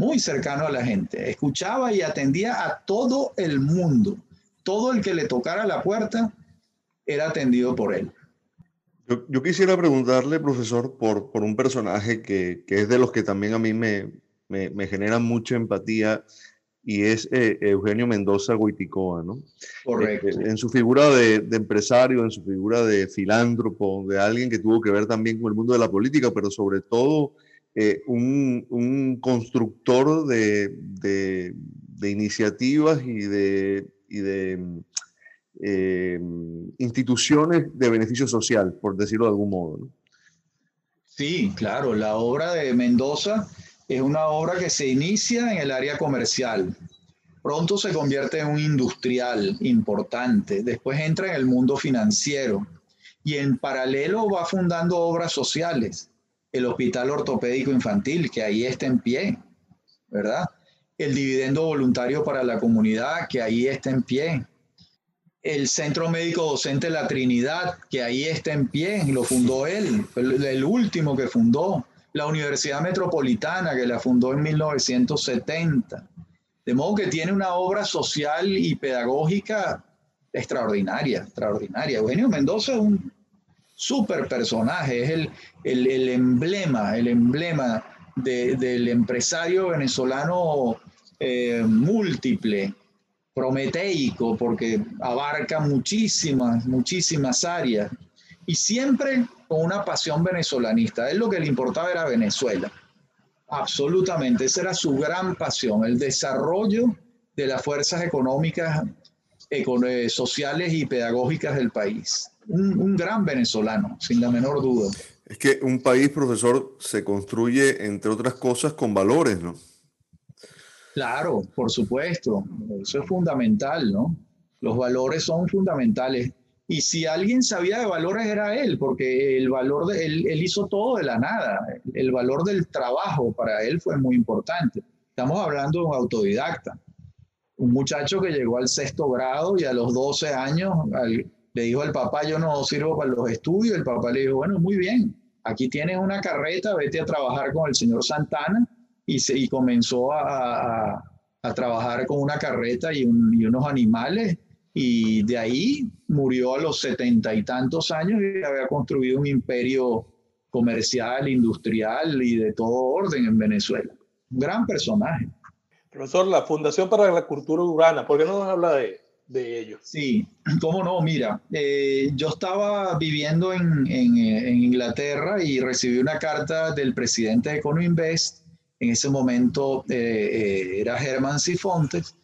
Muy cercano a la gente. Escuchaba y atendía a todo el mundo. Todo el que le tocara la puerta era atendido por él. Yo, yo quisiera preguntarle, profesor, por, por un personaje que, que, es de los que también a mí me, me, me genera mucha empatía y es eh, Eugenio Mendoza Goiticoa, ¿no? Correcto. Eh, en su figura de, de, empresario, en su figura de filántropo, de alguien que tuvo que ver también con el mundo de la política, pero sobre todo eh, un, constructor de, iniciativas y de, de eh, instituciones de beneficio social, por decirlo de algún modo. Sí, claro, la obra de Mendoza es una obra que se inicia en el área comercial. Pronto se convierte en un industrial importante. Después entra en el mundo financiero. Y en paralelo va fundando obras sociales. El Hospital Ortopédico Infantil, que ahí está en pie, ¿verdad? El dividendo voluntario para la comunidad, que ahí está en pie. El Centro Médico Docente La Trinidad, que ahí está en pie, lo fundó él, el último que fundó la Universidad Metropolitana, que la fundó en 1970. De modo que tiene una obra social y pedagógica extraordinaria, extraordinaria. Eugenio Mendoza es un súper personaje, es el, el, emblema, el emblema de, del empresario venezolano eh, múltiple, prometeico, porque abarca muchísimas, muchísimas áreas. Y siempre con una pasión venezolanista. él lo que le importaba era Venezuela. Absolutamente, esa era su gran pasión, el desarrollo de las fuerzas económicas, sociales y pedagógicas del país. Un, un gran venezolano, sin la menor duda. Es que un país, profesor, se construye, entre otras cosas, con valores, ¿no? Claro, por supuesto. Eso es fundamental, ¿no? Los valores son fundamentales. Y si alguien sabía de valores era él, porque el valor de él, él hizo todo de la nada. El valor del trabajo para él fue muy importante. Estamos hablando de un autodidacta, un muchacho que llegó al sexto grado y a los 12 años le dijo al papá, yo no sirvo para los estudios. El papá le dijo, bueno, muy bien, aquí tienes una carreta, vete a trabajar con el señor Santana. Y, se, y comenzó a, a, a, trabajar con una carreta y, un, y unos animales y de ahí murió a los setenta y tantos años y había construido un imperio comercial, industrial y de todo orden en Venezuela. Un gran personaje. Profesor, la Fundación para la Cultura Urbana, ¿por qué no nos habla de, de ello. Sí, <clears throat> cómo no, mira, eh, yo estaba viviendo en, en, Inglaterra y recibí una carta del presidente de Econoinvest, en ese momento eh, eh, era Germán Sifontes,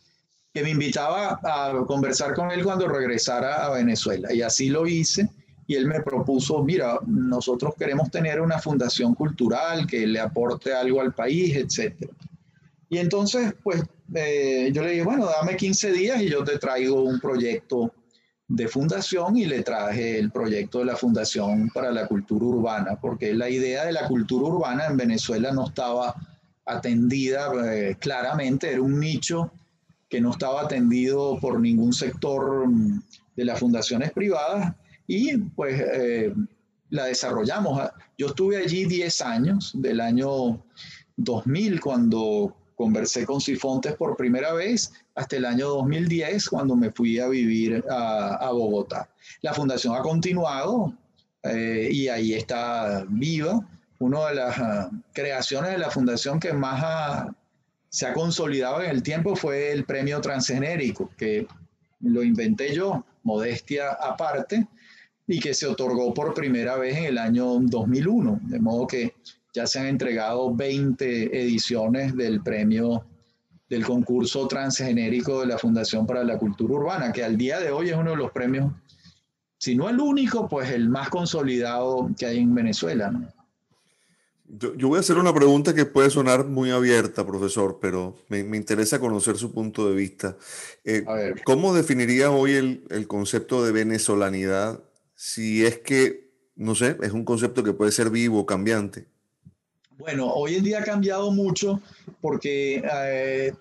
que me invitaba a conversar con él cuando regresara a Venezuela. Y así lo hice. Y él me propuso, mira, nosotros queremos tener una fundación cultural que le aporte algo al país, etc. Y entonces, pues eh, yo le dije, bueno, dame 15 días y yo te traigo un proyecto de fundación y le traje el proyecto de la Fundación para la Cultura Urbana, porque la idea de la cultura urbana en Venezuela no estaba atendida eh, claramente, era un nicho que no estaba atendido por ningún sector mm, de las fundaciones privadas y pues eh, la desarrollamos. Yo estuve allí 10 años, del año 2000 cuando conversé con Sifontes por primera vez hasta el año 2010 cuando me fui a vivir a, Bogotá. La fundación ha continuado eh, y ahí está viva. Una de las ah, creaciones de la fundación que más se ha consolidado en el tiempo fue el premio transgenérico, que lo inventé yo, modestia aparte, y que se otorgó por primera vez en el año 2001. De modo que ya se han entregado 20 ediciones del premio del concurso transgenérico de la Fundación para la Cultura Urbana, que al día de hoy es uno de los premios, si no el único, pues el más consolidado que hay en Venezuela. Yo, voy a hacer una pregunta que puede sonar muy abierta, profesor, pero me, interesa conocer su punto de vista. Eh, ¿Cómo definiría hoy el, el concepto de venezolanidad si es que, no sé, es un concepto que puede ser vivo, cambiante? Bueno, hoy en día ha cambiado mucho porque eh,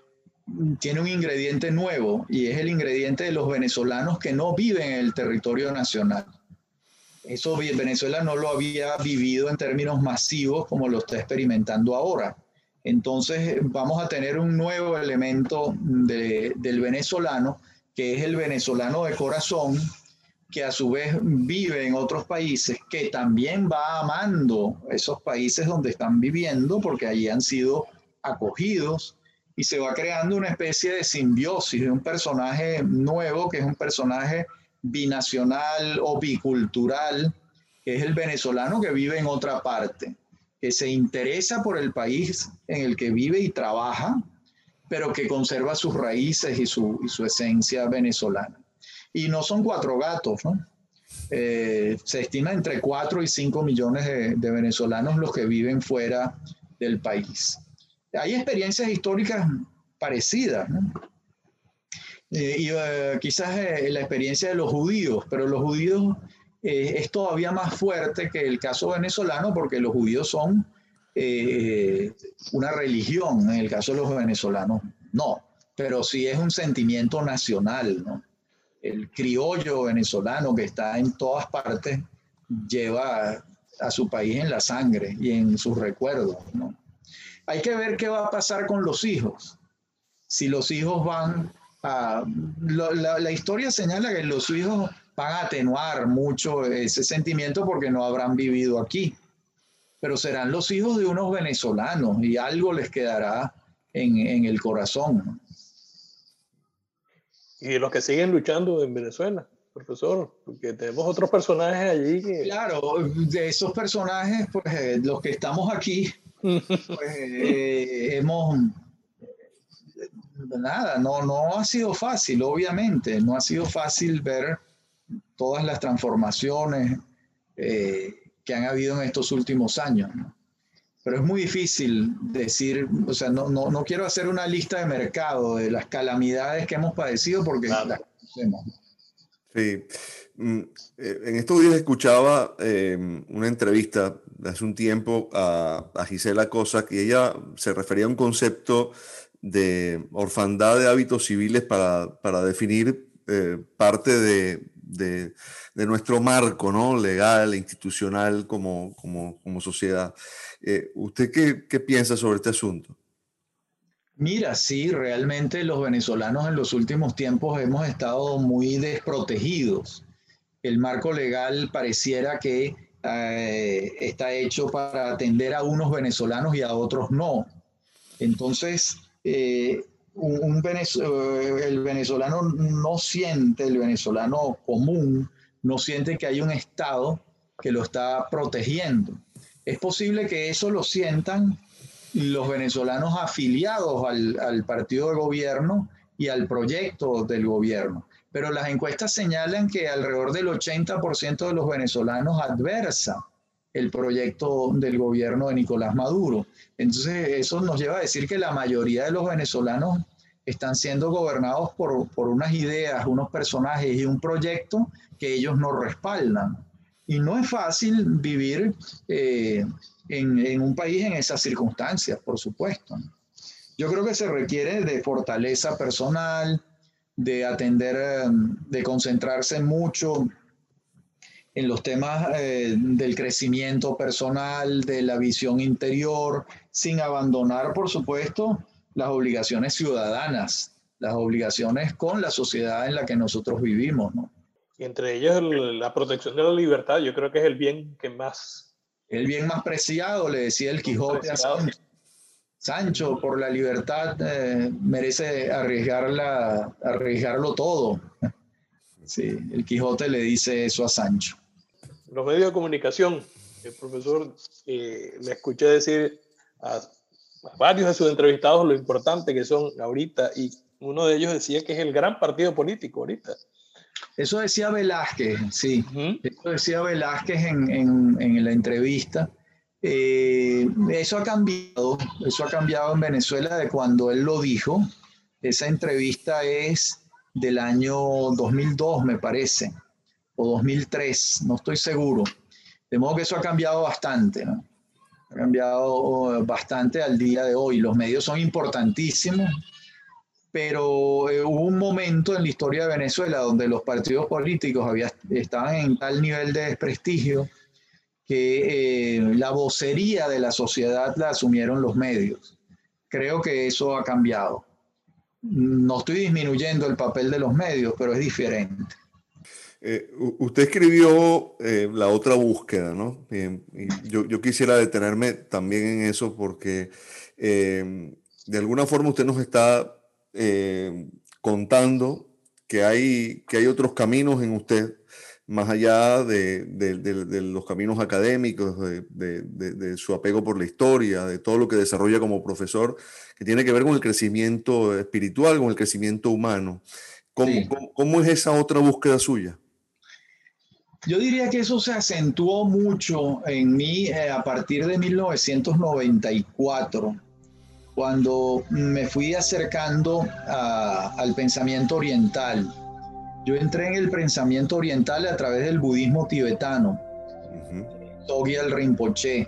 tiene un ingrediente nuevo y es el ingrediente de los venezolanos que no viven en el territorio nacional. Eso Venezuela no lo había vivido en términos masivos como lo está experimentando ahora. Entonces vamos a tener un nuevo elemento del venezolano, que es el venezolano de corazón, que a su vez vive en otros países, que también va amando esos países donde están viviendo, porque allí han sido acogidos, y se va creando una especie de simbiosis de un personaje nuevo, que es un personaje binacional o bicultural, que es el venezolano que vive en otra parte, que se interesa por el país en el que vive y trabaja, pero que conserva sus raíces y su, y su esencia venezolana. Y no son cuatro gatos, ¿no? Eh, se estima entre cuatro y cinco millones de, venezolanos los que viven fuera del país. Hay experiencias históricas parecidas, ¿no? Eh, y eh, quizás la experiencia de los judíos, pero los judíos es todavía más fuerte que el caso venezolano porque los judíos son una religión, en el caso de los venezolanos no, pero sí es un sentimiento nacional, ¿no? El criollo venezolano que está en todas partes lleva a, su país en la sangre y en sus recuerdos. ¿no? Hay que ver qué va a pasar con los hijos. Si los hijos van a... la, historia señala que los hijos van a atenuar mucho ese sentimiento porque no habrán vivido aquí. Pero serán los hijos de unos venezolanos y algo les quedará en el corazón y los que siguen luchando en Venezuela, profesor, porque tenemos otros personajes allí que... Claro, de esos personajes, pues eh, los que estamos aquí, pues eh, hemos... Nada, no, no ha sido fácil, obviamente, no ha sido fácil ver todas las transformaciones eh, que han habido en estos últimos años. ¿no? Pero es muy difícil decir, o sea, no, no, no, quiero hacer una lista de mercado de las calamidades que hemos padecido porque las conocemos. Sí. Mm, eh, en estos días escuchaba eh, una entrevista de hace un tiempo a, a, Gisela Cosa que ella se refería a un concepto de orfandad de hábitos civiles para, para definir eh, parte de, de, de, nuestro marco ¿no? legal, institucional como, como, como sociedad. Eh, ¿Usted qué, piensa sobre este asunto? Mira, sí, realmente los venezolanos en los últimos tiempos hemos estado muy desprotegidos. El marco legal pareciera que eh, está hecho para atender a unos venezolanos y a otros no. Entonces, eh, el venezolano no siente, el venezolano común, no siente que hay un Estado que lo está protegiendo. Es posible que eso lo sientan los venezolanos afiliados al, partido de gobierno y al proyecto del gobierno. Pero las encuestas señalan que alrededor del 80% de los venezolanos adversa el proyecto del gobierno de Nicolás Maduro. Entonces, eso nos lleva a decir que la mayoría de los venezolanos están siendo gobernados por, por unas ideas, unos personajes y un proyecto que ellos no respaldan. Y no es fácil vivir eh, en, en, un país en esas circunstancias, por supuesto. Yo creo que se requiere de fortaleza personal, de atender, eh, de concentrarse mucho en los temas eh, del crecimiento personal, de la visión interior, sin abandonar, por supuesto, las obligaciones ciudadanas, las obligaciones con la sociedad en la que nosotros vivimos. ¿no? Y entre ellas la protección de la libertad, yo creo que es el bien que más... El bien más preciado, le decía el Quijote a Sancho. Sancho, por la libertad eh, merece arriesgarla, arriesgarlo todo. Sí, el Quijote le dice eso a Sancho los medios de comunicación. El profesor eh, le escuché decir a, varios de sus entrevistados lo importante que son ahorita y uno de ellos decía que es el gran partido político ahorita. Eso decía Velázquez, sí. Eso decía Velázquez en, en, en la entrevista. Eh, eso ha cambiado, eso ha cambiado en Venezuela de cuando él lo dijo. Esa entrevista es del año 2002, me parece o 2003, no estoy seguro. De modo que eso ha cambiado bastante, ¿no? Ha cambiado bastante al día de hoy. Los medios son importantísimos, pero eh, hubo un momento en la historia de Venezuela donde los partidos políticos había, estaban en tal nivel de desprestigio que eh, la vocería de la sociedad la asumieron los medios. Creo que eso ha cambiado. No estoy disminuyendo el papel de los medios, pero es diferente. Eh, usted escribió eh, la otra búsqueda, ¿no? yo, yo, quisiera detenerme también en eso porque de alguna forma usted nos está em, contando que hay, que hay otros caminos en usted, más allá de, de, de los caminos académicos, de, su apego por la historia, de todo lo que desarrolla como profesor, que tiene que ver con el crecimiento espiritual, con el crecimiento humano. ¿Cómo, cómo, cómo es esa otra búsqueda suya? Yo diría que eso se acentuó mucho en mí eh, a partir de 1994, cuando me fui acercando al pensamiento oriental. Yo entré en el pensamiento oriental a través del budismo tibetano, uh el Rinpoche,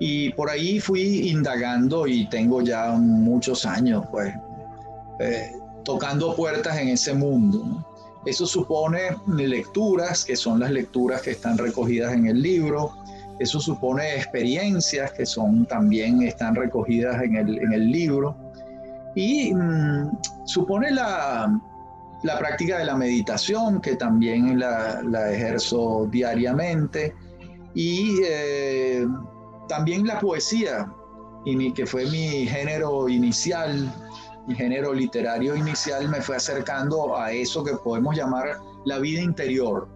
y por ahí fui indagando y tengo ya muchos años, pues, eh, tocando puertas en ese mundo. ¿no? Eso supone lecturas, que son las lecturas que están recogidas en el libro. Eso supone experiencias, que son también están recogidas en el, libro. Y mm, supone la, práctica de la meditación, que también la, ejerzo diariamente. Y eh, también la poesía, que fue mi género inicial mi género literario inicial me fue acercando a eso que podemos llamar la vida interior,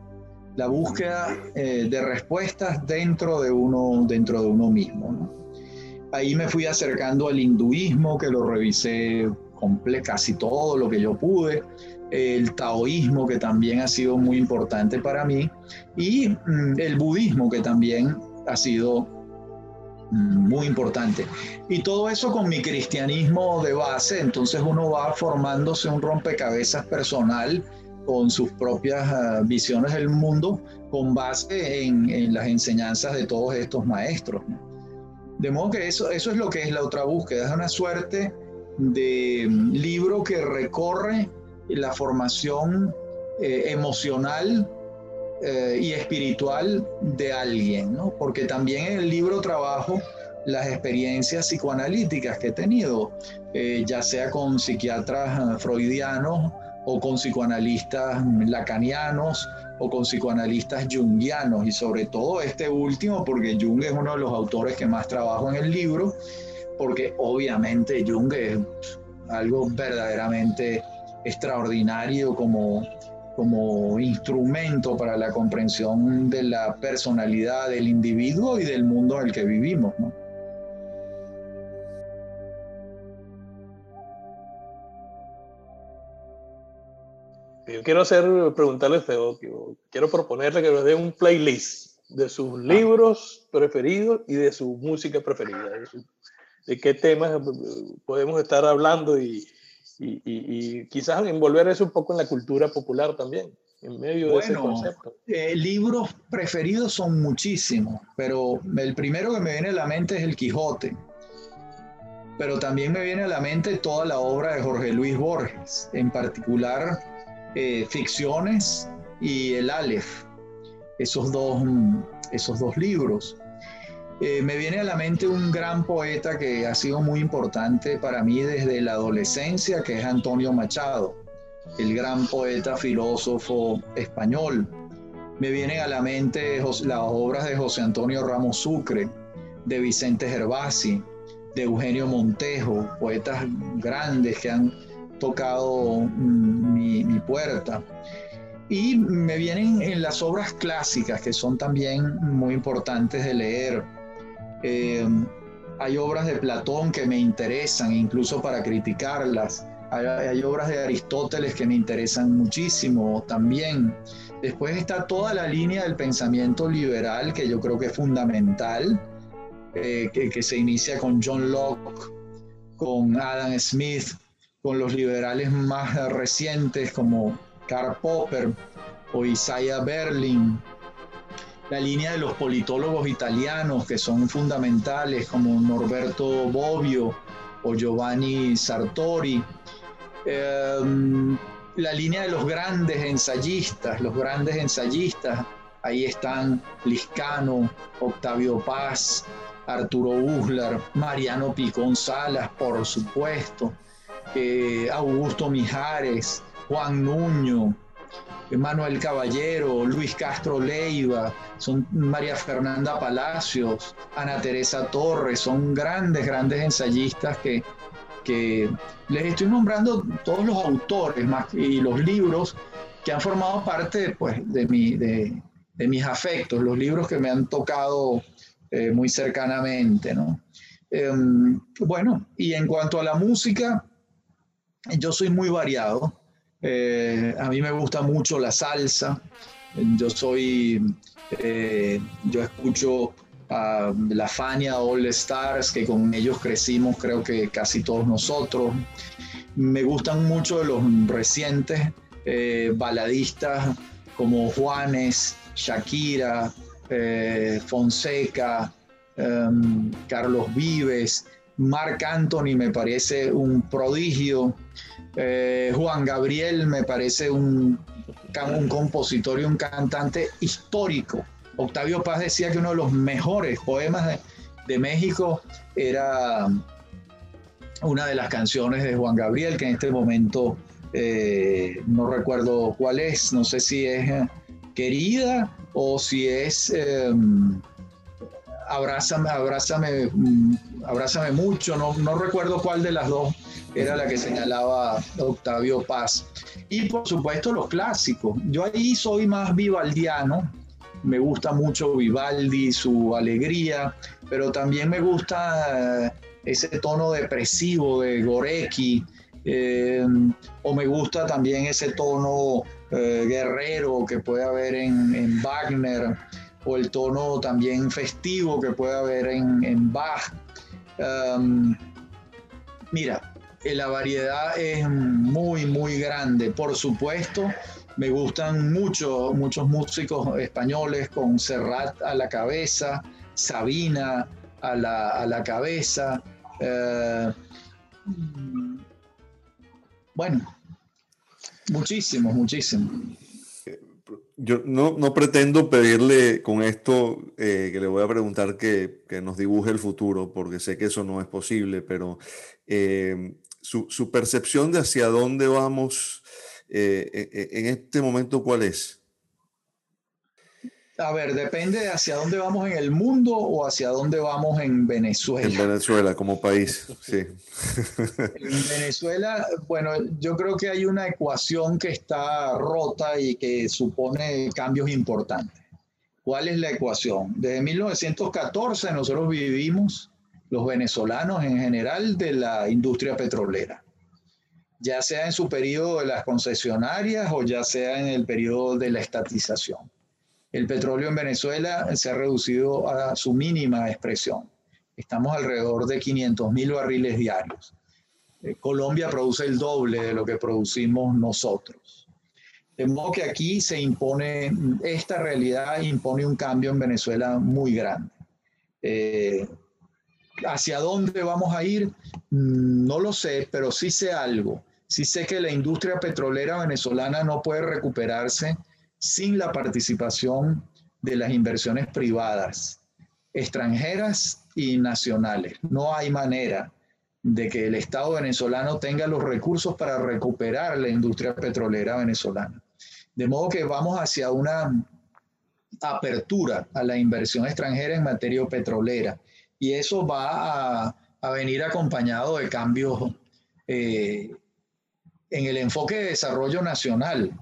la búsqueda eh, de respuestas dentro de uno, dentro de uno mismo. Ahí me fui acercando al hinduismo, que lo revisé casi todo lo que yo pude, el taoísmo, que también ha sido muy importante para mí, y mm, el budismo, que también ha sido muy importante. Y todo eso con mi cristianismo de base, entonces uno va formándose un rompecabezas personal con sus propias ah, visiones del mundo, con base en, las enseñanzas de todos estos maestros. De modo que eso, eso es lo que es la otra búsqueda, es una suerte de mm, libro que recorre la formación eh, emocional eh, y espiritual de alguien, ¿no? Porque también en el libro trabajo las experiencias psicoanalíticas que he tenido, eh, ya sea con psiquiatras eh, freudianos o con psicoanalistas lacanianos o con psicoanalistas jungianos y sobre todo este último porque Jung es uno de los autores que más trabajo en el libro porque obviamente Jung es algo verdaderamente extraordinario como, como instrumento para la comprensión de la personalidad del individuo y del mundo en el que vivimos. Yo quiero hacer, preguntarle a quiero proponerle que nos dé un playlist de sus ah. libros preferidos y de su música preferida. De qué temas podemos estar hablando y, y, y, quizás envolver eso un poco en la cultura popular también, en medio de ese concepto. Eh, libros preferidos son muchísimos, pero el primero que me viene a la mente es El Quijote. Pero también me viene a la mente toda la obra de Jorge Luis Borges, en particular eh, Ficciones y El Aleph, esos dos, esos dos libros. Eh, me viene a la mente un gran poeta que ha sido muy importante para mí desde la adolescencia, que es Antonio Machado, el gran poeta filósofo español. Me vienen a la mente las obras de José Antonio Ramos Sucre, de Vicente Gervasi, de Eugenio Montejo, poetas grandes que han tocado mi, puerta. Y me vienen en las obras clásicas, que son también muy importantes de leer. Eh, hay obras de Platón que me interesan, incluso para criticarlas. Hay, obras de Aristóteles que me interesan muchísimo también. Después está toda la línea del pensamiento liberal, que yo creo que es fundamental, eh, que, se inicia con John Locke, con Adam Smith, con los liberales más recientes como Karl Popper o Isaiah Berlin, la línea de los politólogos italianos que son fundamentales como Norberto Bobbio o Giovanni Sartori, em, la línea de los grandes ensayistas, los grandes ensayistas, ahí están Liscano, Octavio Paz, Arturo Uslar, Mariano Picón Salas, por supuesto, eh, Augusto Mijares, Juan Nuño, Manuel Caballero, Luis Castro Leiva, son María Fernanda Palacios, Ana Teresa Torres, son grandes, grandes ensayistas que, les estoy nombrando todos los autores y los libros que han formado parte pues, de, mis afectos, los libros que me han tocado eh, muy cercanamente. ¿no? Em, bueno, y en cuanto a la música, yo soy muy variado. Eh, a mí me gusta mucho la salsa. Yo soy, eh, yo escucho a la Fania All Stars, que con ellos crecimos, creo que casi todos nosotros. Me gustan mucho los recientes eh, baladistas como Juanes, Shakira, Fonseca, em, Carlos Vives. Marc Anthony me parece un prodigio. Eh, Juan Gabriel me parece un, un compositor y un cantante histórico. Octavio Paz decía que uno de los mejores poemas de, México era una de las canciones de Juan Gabriel, que en este momento eh, no recuerdo cuál es, no sé si es eh, Querida o si es Abrázame, abrázame, mm, abrázame mucho, no, no recuerdo cuál de las dos era la que señalaba Octavio Paz. Y por supuesto los clásicos. Yo ahí soy más vivaldiano, me gusta mucho Vivaldi, su alegría, pero también me gusta eh, ese tono depresivo de Gorecki, eh, o me gusta también ese tono eh, guerrero que puede haber en, en, Wagner, o el tono también festivo que puede haber en, en Bach. Mira, la variedad es muy, muy grande. Por supuesto, me gustan mucho, muchos músicos españoles con Serrat a la cabeza, Sabina a la, cabeza. Eh, bueno, muchísimos, muchísimos. Yo no, pretendo pedirle con esto eh, que le voy a preguntar que, nos dibuje el futuro, porque sé que eso no es posible, pero eh, su, percepción de hacia dónde vamos eh, e, e, en este momento, ¿cuál es? A ver, depende de hacia dónde vamos en el mundo o hacia dónde vamos en Venezuela. En Venezuela como país, <laughs> sí. En Venezuela, bueno, yo creo que hay una ecuación que está rota y que supone cambios importantes. ¿Cuál es la ecuación? Desde 1914 nosotros vivimos, los venezolanos en general, de la industria petrolera, ya sea en su periodo de las concesionarias o ya sea en el periodo de la estatización el petróleo en Venezuela se ha reducido a su mínima expresión. Estamos alrededor de 500 mil barriles diarios. Eh, Colombia produce el doble de lo que producimos nosotros. De modo que aquí se impone, esta realidad impone un cambio en Venezuela muy grande. Eh, ¿Hacia dónde vamos a ir? Mm, no lo sé, pero sí sé algo. Sí sé que la industria petrolera venezolana no puede recuperarse sin la participación de las inversiones privadas, extranjeras y nacionales. No hay manera de que el Estado venezolano tenga los recursos para recuperar la industria petrolera venezolana. De modo que vamos hacia una apertura a la inversión extranjera en materia petrolera y eso va a, venir acompañado de cambios eh, en el enfoque de desarrollo nacional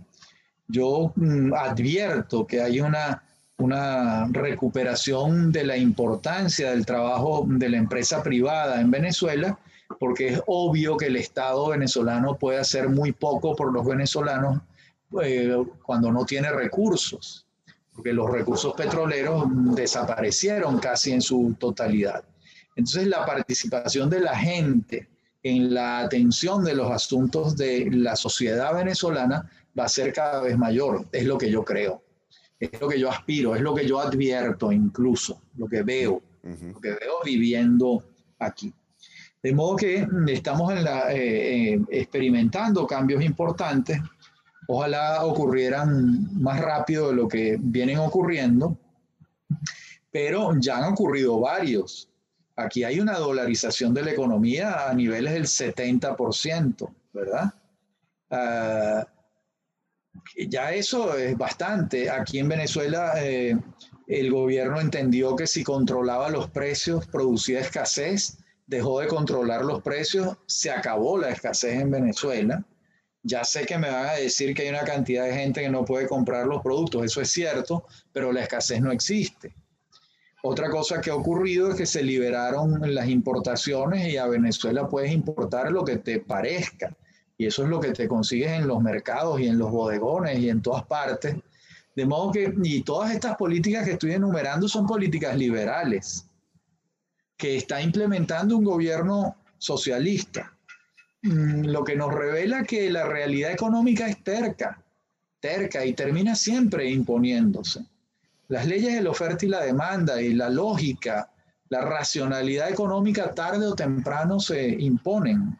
yo mm, advierto que hay una, una recuperación de la importancia del trabajo de la empresa privada en Venezuela, porque es obvio que el Estado venezolano puede hacer muy poco por los venezolanos eh, cuando no tiene recursos, porque los recursos petroleros desaparecieron casi en su totalidad. Entonces la participación de la gente en la atención de los asuntos de la sociedad venezolana va a ser cada vez mayor, es lo que yo creo, es lo que yo aspiro, es lo que yo advierto incluso, lo que veo, lo que veo viviendo aquí. De modo que estamos en la, eh, eh, experimentando cambios importantes, ojalá ocurrieran más rápido de lo que vienen ocurriendo, pero ya han ocurrido varios. Aquí hay una dolarización de la economía a niveles del 70%, ¿verdad? Uh, ya eso es bastante. Aquí en Venezuela eh, el gobierno entendió que si controlaba los precios producía escasez, dejó de controlar los precios, se acabó la escasez en Venezuela. Ya sé que me van a decir que hay una cantidad de gente que no puede comprar los productos, eso es cierto, pero la escasez no existe. Otra cosa que ha ocurrido es que se liberaron las importaciones y a Venezuela puedes importar lo que te parezca y eso es lo que te consigues en los mercados y en los bodegones y en todas partes. De modo que, y todas estas políticas que estoy enumerando son políticas liberales que está implementando un gobierno socialista. Mm, lo que nos revela que la realidad económica es terca, terca y termina siempre imponiéndose. Las leyes de la oferta y la demanda y la lógica, la racionalidad económica tarde o temprano se imponen.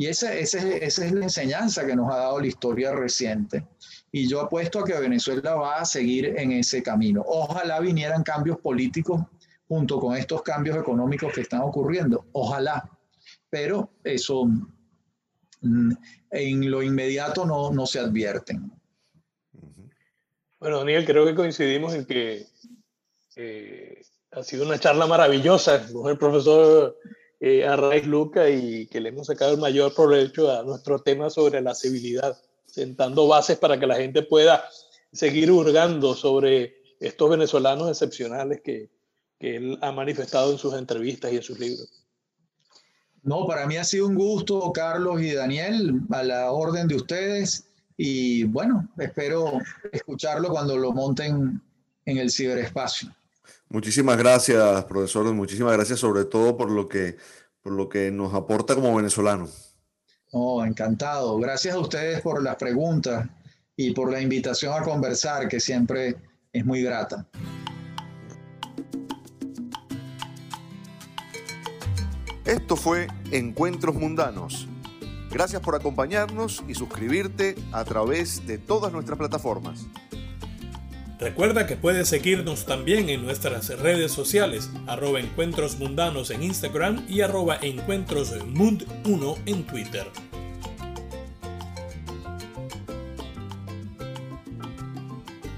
Y esa, esa, es la enseñanza que nos ha dado la historia reciente. Y yo apuesto a que Venezuela va a seguir en ese camino. Ojalá vinieran cambios políticos junto con estos cambios económicos que están ocurriendo. Ojalá. Pero eso mm, en lo inmediato no, no se advierten. Bueno, Daniel, creo que coincidimos en que eh, ha sido una charla maravillosa con el profesor eh, a Raíz Luca y que le hemos sacado el mayor provecho a nuestro tema sobre la civilidad, sentando bases para que la gente pueda seguir hurgando sobre estos venezolanos excepcionales que, que él ha manifestado en sus entrevistas y en sus libros. No, para mí ha sido un gusto, Carlos y Daniel, a la orden de ustedes. Y bueno, espero escucharlo cuando lo monten en el ciberespacio. Muchísimas gracias, profesor. Muchísimas gracias sobre todo por lo que, por lo que nos aporta como venezolano. Oh, encantado. Gracias a ustedes por las preguntas y por la invitación a conversar, que siempre es muy grata. Esto fue Encuentros Mundanos. Gracias por acompañarnos y suscribirte a través de todas nuestras plataformas. Recuerda que puedes seguirnos también en nuestras redes sociales, arroba encuentros mundanos en Instagram y arroba encuentrosmund1 en Twitter.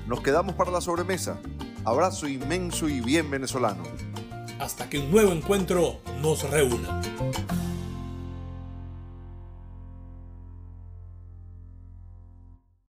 Nos quedamos para la sobremesa. Abrazo inmenso y bien venezolano. Hasta que un nuevo encuentro nos reúna.